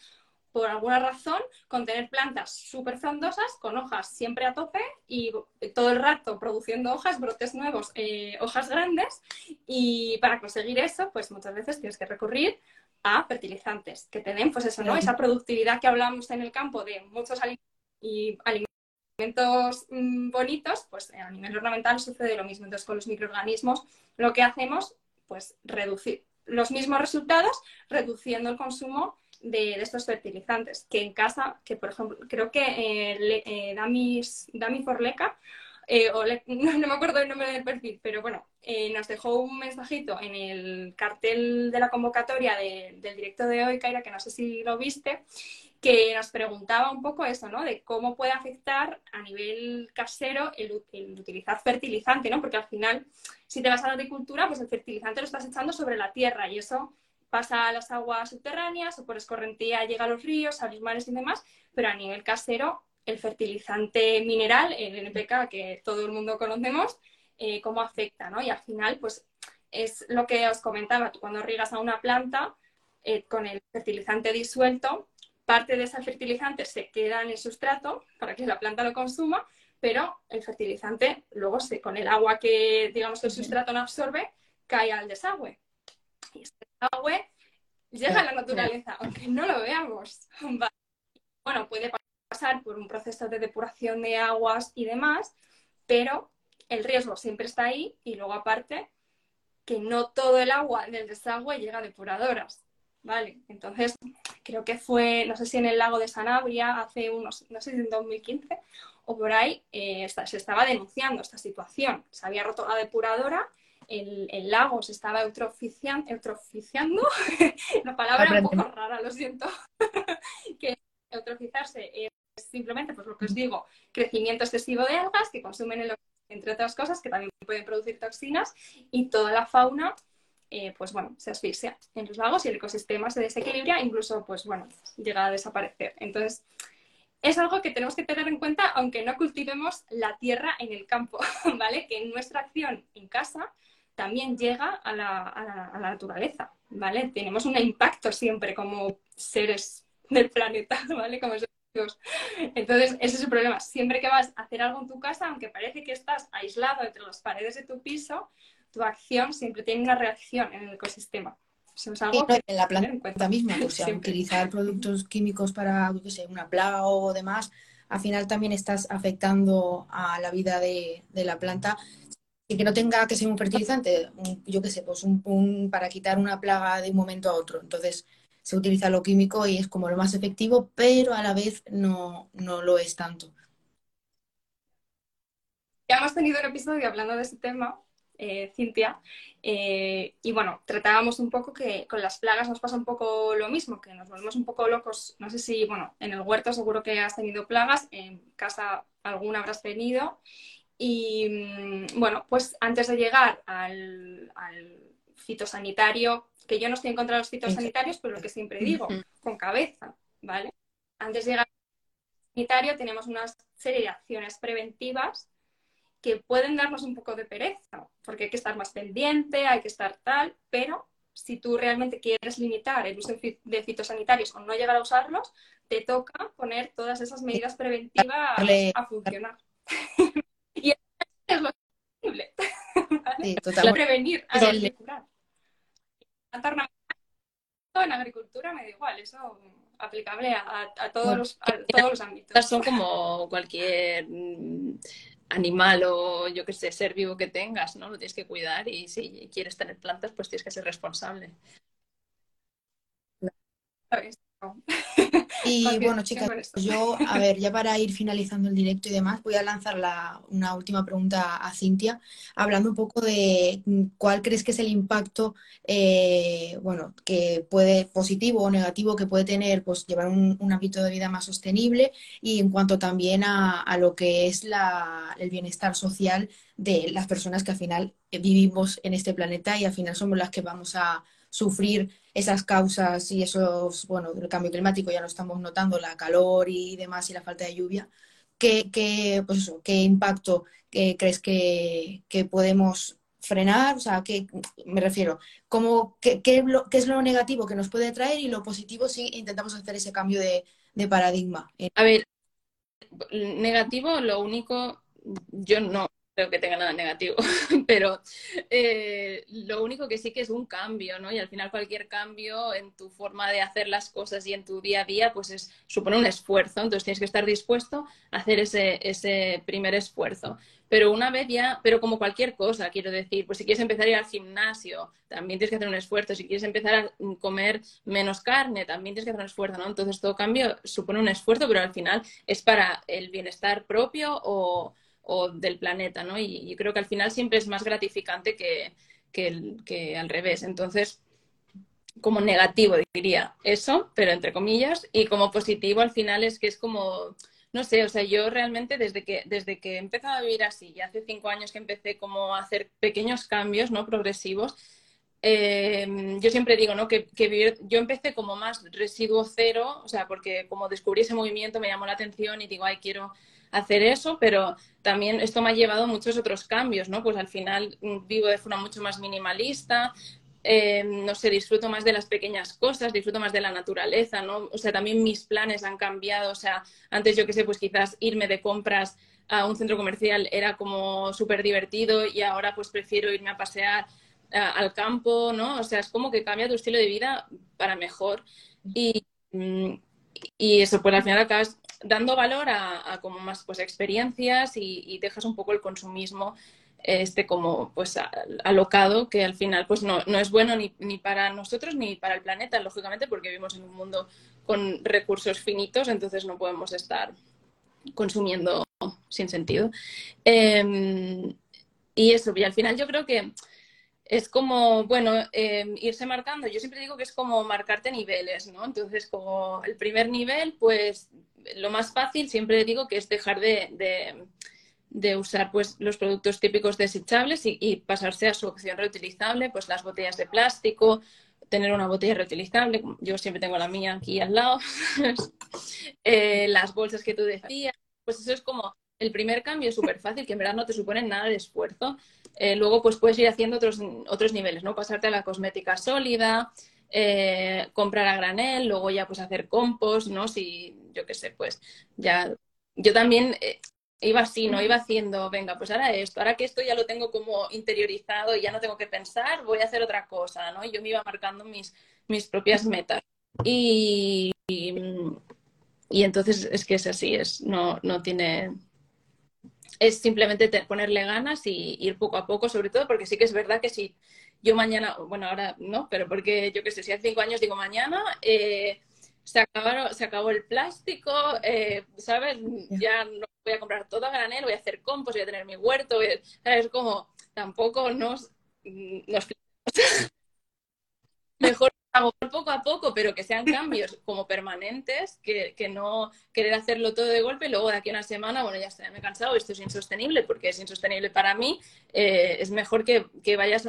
por alguna razón, con tener plantas súper frondosas, con hojas siempre a tope y todo el rato produciendo hojas, brotes nuevos, eh, hojas grandes. Y para conseguir eso, pues muchas veces tienes que recurrir a fertilizantes que te den, pues eso, ¿no? Esa productividad que hablamos en el campo de muchos alimentos y alimentos mm, bonitos, pues a nivel ornamental sucede lo mismo. Entonces, con los microorganismos lo que hacemos, pues reducir los mismos resultados, reduciendo el consumo de, estos fertilizantes, que en casa, que por ejemplo, creo que eh, eh Dami Forleca, eh, o no, me acuerdo el nombre del perfil, pero bueno, eh, nos dejó un mensajito en el cartel de la convocatoria del directo de hoy, Kaira, que no sé si lo viste, que nos preguntaba un poco eso, ¿no? De cómo puede afectar a nivel casero el, el, utilizar fertilizante, ¿no? Porque al final, si te vas a la agricultura, pues el fertilizante lo estás echando sobre la tierra y eso pasa a las aguas subterráneas o por escorrentía llega a los ríos, a los mares y demás, pero a nivel casero el fertilizante mineral, el NPK que todo el mundo conocemos, eh, cómo afecta, ¿no? Y al final, pues es lo que os comentaba, tú cuando riegas a una planta eh, con el fertilizante disuelto, parte de ese fertilizante se queda en el sustrato para que la planta lo consuma, pero el fertilizante luego se, con el agua que digamos que el sustrato no absorbe, cae al desagüe y este llega a la naturaleza, aunque no lo veamos. Bueno, puede pasar por un proceso de depuración de aguas y demás, pero el riesgo siempre está ahí y luego aparte que no todo el agua del desagüe llega a depuradoras. Vale, entonces creo que fue, no sé si en el lago de Sanabria, hace unos, no sé si en 2015 o por ahí, eh, se estaba denunciando esta situación. Se había roto la depuradora el, lago se estaba eutroficiando, eutroficiando la palabra un poco rara, lo siento, que eutrofizarse es simplemente, pues lo que os digo, crecimiento excesivo de algas que consumen el entre otras cosas, que también pueden producir toxinas, y toda la fauna, eh, pues bueno, se asfixia en los lagos y el ecosistema se desequilibra, incluso, pues bueno, llega a desaparecer. Entonces, es algo que tenemos que tener en cuenta, aunque no cultivemos la tierra en el campo, ¿vale? Que en nuestra acción en casa también llega a la, naturaleza, ¿vale? Tenemos un impacto siempre como seres del planeta, ¿vale? Como Entonces, ese es el problema. Siempre que vas a hacer algo en tu casa, aunque parece que estás aislado entre las paredes de tu piso, tu acción siempre tiene una reacción en el ecosistema. Eso es algo que en la planta misma, al Siempre. utilizar productos químicos para, yo qué sé, una plaga o demás, al final también estás afectando a la vida de, de la planta. Que no tenga que ser un fertilizante, yo qué sé, pues un, un- para quitar una plaga de un momento a otro. Entonces se utiliza lo químico y es como lo más efectivo, pero a la vez no, no lo es tanto. Ya hemos tenido un episodio hablando de ese tema, eh, Cintia, eh, y bueno, tratábamos un poco que con las plagas nos pasa un poco lo mismo, que nos volvemos un poco locos. No sé si, bueno, en el huerto seguro que has tenido plagas, en casa alguna habrás tenido. Y mm, bueno, pues antes de llegar al, al fitosanitario, que yo no estoy en contra de los fitosanitarios, pero lo que siempre digo, con cabeza, ¿vale? Antes de llegar al sanitario tenemos una serie de acciones preventivas que pueden darnos un poco de pereza, porque hay que estar más pendiente, hay que estar tal, pero si tú realmente quieres limitar el uso de fi- de fitosanitarios o no llegar a usarlos, te toca poner todas esas medidas preventivas a funcionar. es lo posible. Sí, totalmente. Prevenir, curar. Plantar una- En agricultura me da igual, eso aplicable a, a- todos, Bueno, los, a todos los ámbitos. Son como cualquier mm, animal o yo que sé, ser vivo que tengas, ¿no? Lo tienes que cuidar y si quieres tener plantas, pues tienes que ser responsable. ¿sabes? Y bueno, chicas, yo, a ver, ya para ir finalizando el directo y demás, voy a lanzar la- una última pregunta a Cintia, hablando un poco de cuál crees que es el impacto, eh, bueno, que puede, positivo o negativo, que puede tener, pues, llevar un, un hábito de vida más sostenible y en cuanto también a, a lo que es la, el bienestar social de las personas que al final vivimos en este planeta y al final somos las que vamos a sufrir esas causas y esos, bueno, del cambio climático ya lo estamos notando, la calor y demás y la falta de lluvia. ¿Qué, qué, pues eso, qué impacto eh, crees que, podemos frenar? O sea, ¿qué, me refiero, cómo, qué, qué es lo, negativo que nos puede traer y lo positivo si intentamos hacer ese cambio de, paradigma? A ver, negativo, lo único, yo no creo que tenga nada negativo, pero eh, lo único que sí que es un cambio, ¿no? Y al final cualquier cambio en tu forma de hacer las cosas y en tu día a día, pues es, supone un esfuerzo, entonces tienes que estar dispuesto a hacer ese, ese primer esfuerzo. Pero una vez ya, pero como cualquier cosa, quiero decir, pues si quieres empezar a ir al gimnasio, también tienes que hacer un esfuerzo. Si quieres empezar a comer menos carne, también tienes que hacer un esfuerzo, ¿no? Entonces todo cambio supone un esfuerzo, pero al final es para el bienestar propio o, o del planeta, ¿no? Y creo que al final siempre es más gratificante que, que, el- que al revés. Entonces, como negativo diría eso, pero entre comillas, y como positivo al final es que es como, no sé, o sea, yo realmente desde que, desde que he empezado a vivir así, y hace cinco años que empecé como a hacer pequeños cambios, ¿no? Progresivos, eh, yo siempre digo, ¿no? Que, que vivir, yo empecé como más residuo cero, o sea, porque como descubrí ese movimiento me llamó la atención y digo, ay, quiero hacer eso, pero también esto me ha llevado a muchos otros cambios, ¿no? Pues al final mm, vivo de forma mucho más minimalista, eh, no sé, disfruto más de las pequeñas cosas, disfruto más de la naturaleza, ¿no? O sea, también mis planes han cambiado, o sea, antes yo que sé, pues quizás irme de compras a un centro comercial era como súper divertido y ahora pues prefiero irme a pasear al campo, ¿no? O sea, es como que cambia tu estilo de vida para mejor. Y, mm, y eso, pues al final acabas dando valor a, como más pues experiencias y, dejas un poco el consumismo este como pues alocado que al final pues no, no es bueno ni, ni para nosotros ni para el planeta, lógicamente, porque vivimos en un mundo con recursos finitos, entonces no podemos estar consumiendo sin sentido. Eh, y eso, y al final yo creo que es como, bueno, eh, irse marcando. Yo siempre digo que es como marcarte niveles, ¿no? Entonces, como el primer nivel, pues lo más fácil siempre digo que es dejar de, de, de usar pues los productos típicos desechables y, pasarse a su opción reutilizable, pues las botellas de plástico, tener una botella reutilizable, yo siempre tengo la mía aquí al lado, eh, las bolsas que tú decías, pues eso es como el primer cambio súper fácil, que en verdad no te supone nada de esfuerzo. Eh, luego pues puedes ir haciendo otros, otros niveles, ¿no? Pasarte a la cosmética sólida, eh, comprar a granel, luego ya pues hacer compost, ¿no? Si, yo qué sé, pues ya, yo también eh, iba así, ¿no? Iba haciendo, venga, pues ahora esto, ahora que esto ya lo tengo como interiorizado y ya no tengo que pensar, voy a hacer otra cosa, ¿no? Y yo me iba marcando mis, mis propias metas. Y, y, entonces es que es así, es, no, no tiene... Es simplemente ponerle ganas y ir poco a poco, sobre todo porque sí que es verdad que si yo mañana, bueno, ahora no, pero porque yo qué sé, si hace cinco años digo mañana, eh, se, acabaron, se acabó el plástico, eh, ¿sabes? Ya no voy a comprar todo a granel, voy a hacer compost, voy a tener mi huerto, ¿sabes? Como tampoco nos, nos mejor poco a poco, pero que sean cambios como permanentes, que, que, no querer hacerlo todo de golpe y luego de aquí a una semana, bueno, ya está, me he cansado, esto es insostenible porque es insostenible para mí, eh, es mejor que, que vayas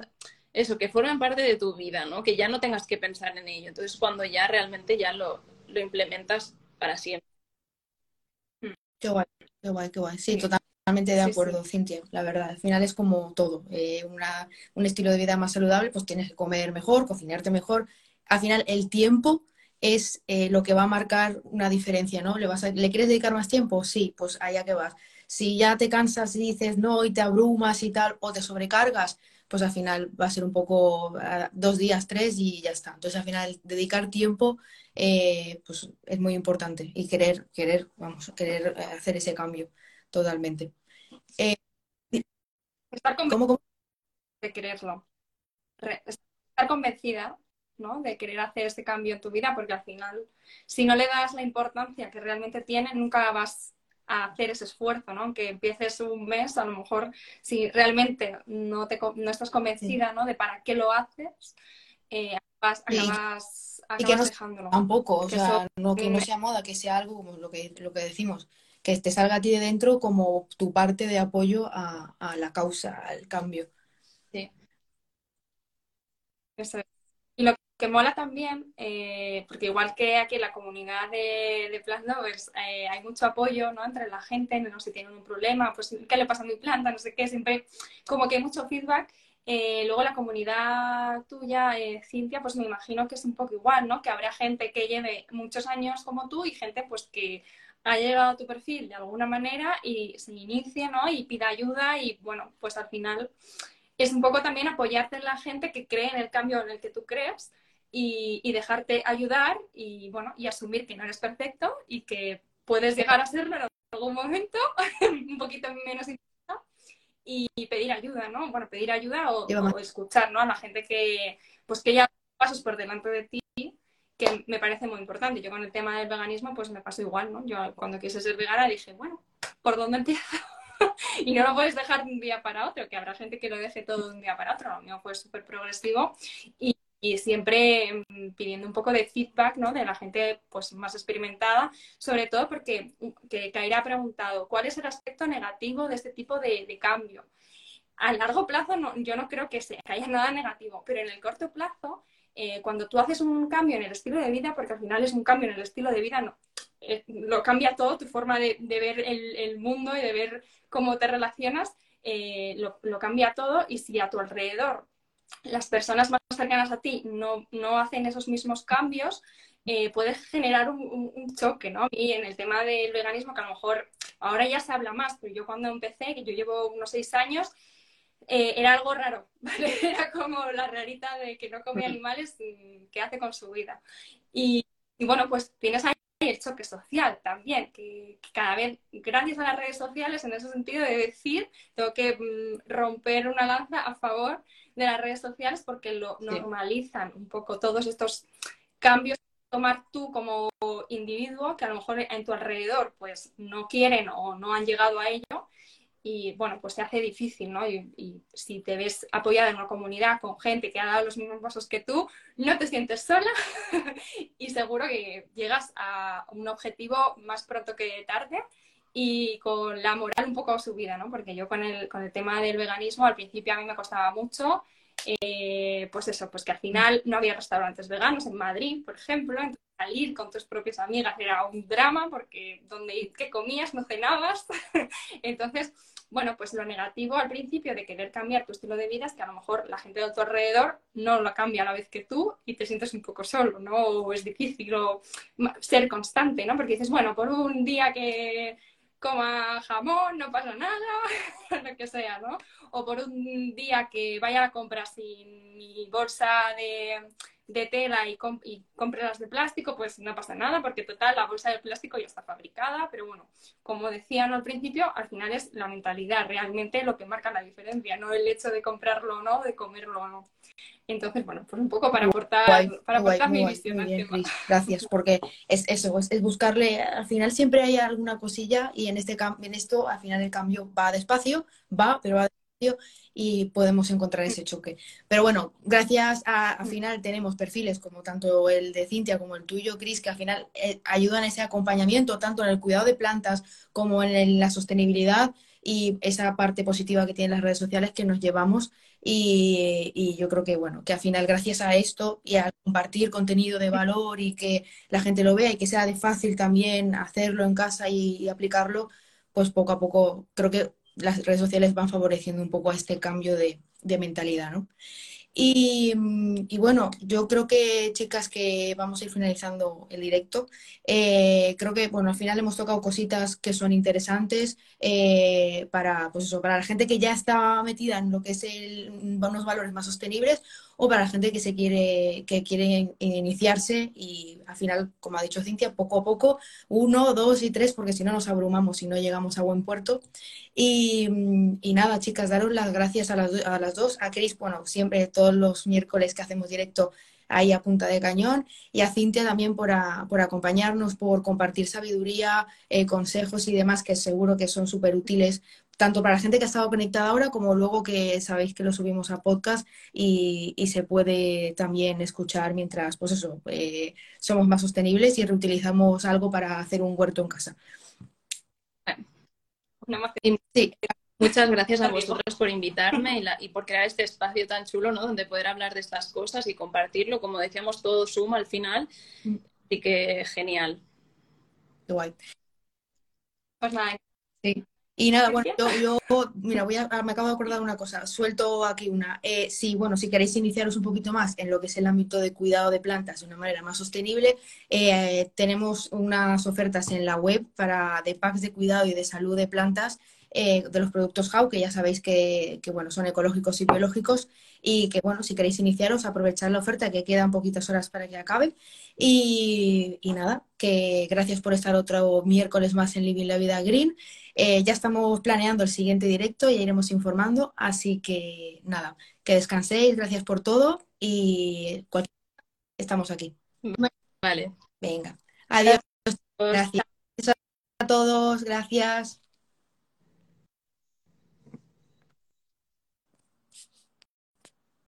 eso, que formen parte de tu vida, ¿no? Que ya no tengas que pensar en ello. Entonces, cuando ya realmente ya lo, lo implementas para siempre. Qué guay, qué guay, qué guay. Sí, totalmente de acuerdo, Cintia, la verdad. Al final es como todo. Eh, una, un estilo de vida más saludable, pues tienes que comer mejor, cocinarte mejor. Al final, el tiempo es eh, lo que va a marcar una diferencia, ¿no? ¿Le, vas ¿Le quieres dedicar más tiempo? Sí, pues allá que vas. Si ya te cansas y dices no y te abrumas y tal, o te sobrecargas, pues al final va a ser un poco dos días, tres y ya está. Entonces al final dedicar tiempo eh, pues es muy importante y querer, querer, vamos, querer eh, hacer ese cambio totalmente. Eh, estar convencida de quererlo. Estar convencida ¿no? de querer hacer ese cambio en tu vida, porque al final, si no le das la importancia que realmente tiene, nunca vas a hacer ese esfuerzo, ¿no? Aunque empieces un mes, a lo mejor si realmente no, te, no estás convencida, ¿no? De para qué lo haces, eh, acabas, acabas, y que no, dejándolo. Tampoco, o sea, no, que no sea moda, que sea algo como lo que, lo que decimos, que te salga a ti de dentro como tu parte de apoyo a, a la causa, al cambio. Sí. Eso es. Y lo que mola también, eh, porque igual que aquí en la comunidad de, de Plant Lovers eh, hay mucho apoyo ¿no? entre la gente, no sé si tienen un problema, pues qué le pasa a mi planta, no sé qué, siempre como que hay mucho feedback. Eh, luego la comunidad tuya, Cintia, pues me imagino que es un poco igual, ¿no? Que habrá gente que lleve muchos años como tú y gente pues que ha llegado a tu perfil de alguna manera y se inicie, ¿no? Y pida ayuda y bueno, pues al final es un poco también apoyarte en la gente que cree en el cambio en el que tú crees y, dejarte ayudar y, bueno, y asumir que no eres perfecto y que puedes llegar a serlo en algún momento, un poquito menos y pedir ayuda, ¿no? Bueno, pedir ayuda o, escuchar, ¿no? A la gente que, pues que ya pasos por delante de ti, que me parece muy importante. Yo con el tema del veganismo, pues me pasó igual, ¿no? Yo cuando quise ser vegana dije, bueno, ¿por dónde empiezo? y no lo puedes dejar de un día para otro, que habrá gente que lo deje todo de un día para otro. Lo mío fue súper progresivo y y siempre mm, pidiendo un poco de feedback ¿no? de la gente pues, más experimentada, sobre todo porque que Kaira ha preguntado cuál es el aspecto negativo de este tipo de, cambio. A largo plazo no, yo no creo que, sea, haya nada negativo, pero en el corto plazo, eh, cuando tú haces un cambio en el estilo de vida, porque al final es un cambio en el estilo de vida, no, eh, lo cambia todo, tu forma de, ver el, mundo y de ver cómo te relacionas, eh, lo, lo cambia todo y si a tu alrededor las personas más cercanas a ti no, no hacen esos mismos cambios, eh, puede generar un, choque, ¿no? Y en el tema del veganismo, que a lo mejor ahora ya se habla más, pero yo cuando empecé, que yo llevo unos seis años, eh, era algo raro, ¿vale? Era como la rarita de que no come animales, mm, ¿qué hace con su vida? Y, bueno, pues tienes el choque social también, que, cada vez, gracias a las redes sociales, en ese sentido de decir, tengo que mm, romper una lanza a favor de las redes sociales porque lo normalizan un poco todos estos cambios que tomar tú como individuo que a lo mejor en tu alrededor pues no quieren o no han llegado a ello y bueno, pues se hace difícil, ¿no? Y, si te ves apoyada en una comunidad con gente que ha dado los mismos pasos que tú, no te sientes sola y seguro que llegas a un objetivo más pronto que tarde y con la moral un poco subida, ¿no? Porque yo con el, con el tema del veganismo al principio a mí me costaba mucho, eh, pues eso, pues que al final no había restaurantes veganos en Madrid, por ejemplo, entonces salir con tus propias amigas era un drama porque donde qué comías no cenabas, entonces bueno, pues lo negativo al principio de querer cambiar tu estilo de vida es que a lo mejor la gente de tu alrededor no lo cambia a la vez que tú y te sientes un poco solo, ¿no? O es difícil ser constante, ¿no? Porque dices, bueno, por un día que coma jamón, no pasa nada, lo que sea, ¿no? O por un día que vaya a comprar sin mi bolsa de de tela y, y compre las de plástico, pues no pasa nada, porque total, la bolsa de plástico ya está fabricada, pero bueno, como decían al principio, al final es la mentalidad realmente lo que marca la diferencia, no el hecho de comprarlo o no, de comerlo o no. Entonces, bueno, pues un poco para aportar, para aportar mi visión Gracias, porque es eso, es, buscarle, al final siempre hay alguna cosilla y en, este en esto, al final el cambio va despacio, va, pero va despacio y podemos encontrar ese choque. Pero bueno, gracias a, al final tenemos perfiles como tanto el de Cintia como el tuyo, Cris, que al final eh, ayudan a ese acompañamiento tanto en el cuidado de plantas como en, la sostenibilidad y esa parte positiva que tienen las redes sociales que nos llevamos. Y, yo creo que bueno, que al final gracias a esto y a compartir contenido de valor y que la gente lo vea y que sea de fácil también hacerlo en casa y, y aplicarlo, pues poco a poco creo que las redes sociales van favoreciendo un poco a este cambio de, mentalidad, ¿no? Y, bueno, yo creo que, chicas, que vamos a ir finalizando el directo. Eh, creo que, bueno, al final hemos tocado cositas que son interesantes eh, para, pues eso, para la gente que ya está metida en lo que es el, unos valores más sostenibles o para la gente que se quiere, que quiere iniciarse y al final, como ha dicho Cintia, poco a poco, uno, dos y tres, porque si no nos abrumamos y no llegamos a buen puerto. Y, nada, chicas, daros las gracias a las, a las dos. A Cris, bueno, siempre todos los miércoles que hacemos directo ahí a punta de cañón y a Cintia también por, por acompañarnos, por compartir sabiduría, eh, consejos y demás que seguro que son súper útiles tanto para la gente que ha estado conectada ahora como luego que sabéis que lo subimos a podcast y, se puede también escuchar mientras, pues eso, eh, somos más sostenibles y reutilizamos algo para hacer un huerto en casa. Sí. Muchas gracias a vosotros por invitarme y, por crear este espacio tan chulo, ¿no? Donde poder hablar de estas cosas y compartirlo. Como decíamos, todo suma al final. Mm. y que genial. Guay. Pues nada. Sí. Y nada, bueno, yo, mira, voy a, me acabo de acordar una cosa, suelto aquí una. Eh, sí, bueno, si queréis iniciaros un poquito más en lo que es el ámbito de cuidado de plantas de una manera más sostenible, eh, tenemos unas ofertas en la web para de packs de cuidado y de salud de plantas eh, de los productos HAU, que ya sabéis que, bueno, son ecológicos y biológicos, y que bueno, si queréis iniciaros, aprovechar la oferta, que quedan poquitas horas para que acabe. Y, y nada, que gracias por estar otro miércoles más en Living la Vida Green. Eh, ya estamos planeando el siguiente directo, y iremos informando, así que nada, que descanséis, gracias por todo y estamos aquí. Vale. Venga, adiós. Gracias a todos, gracias.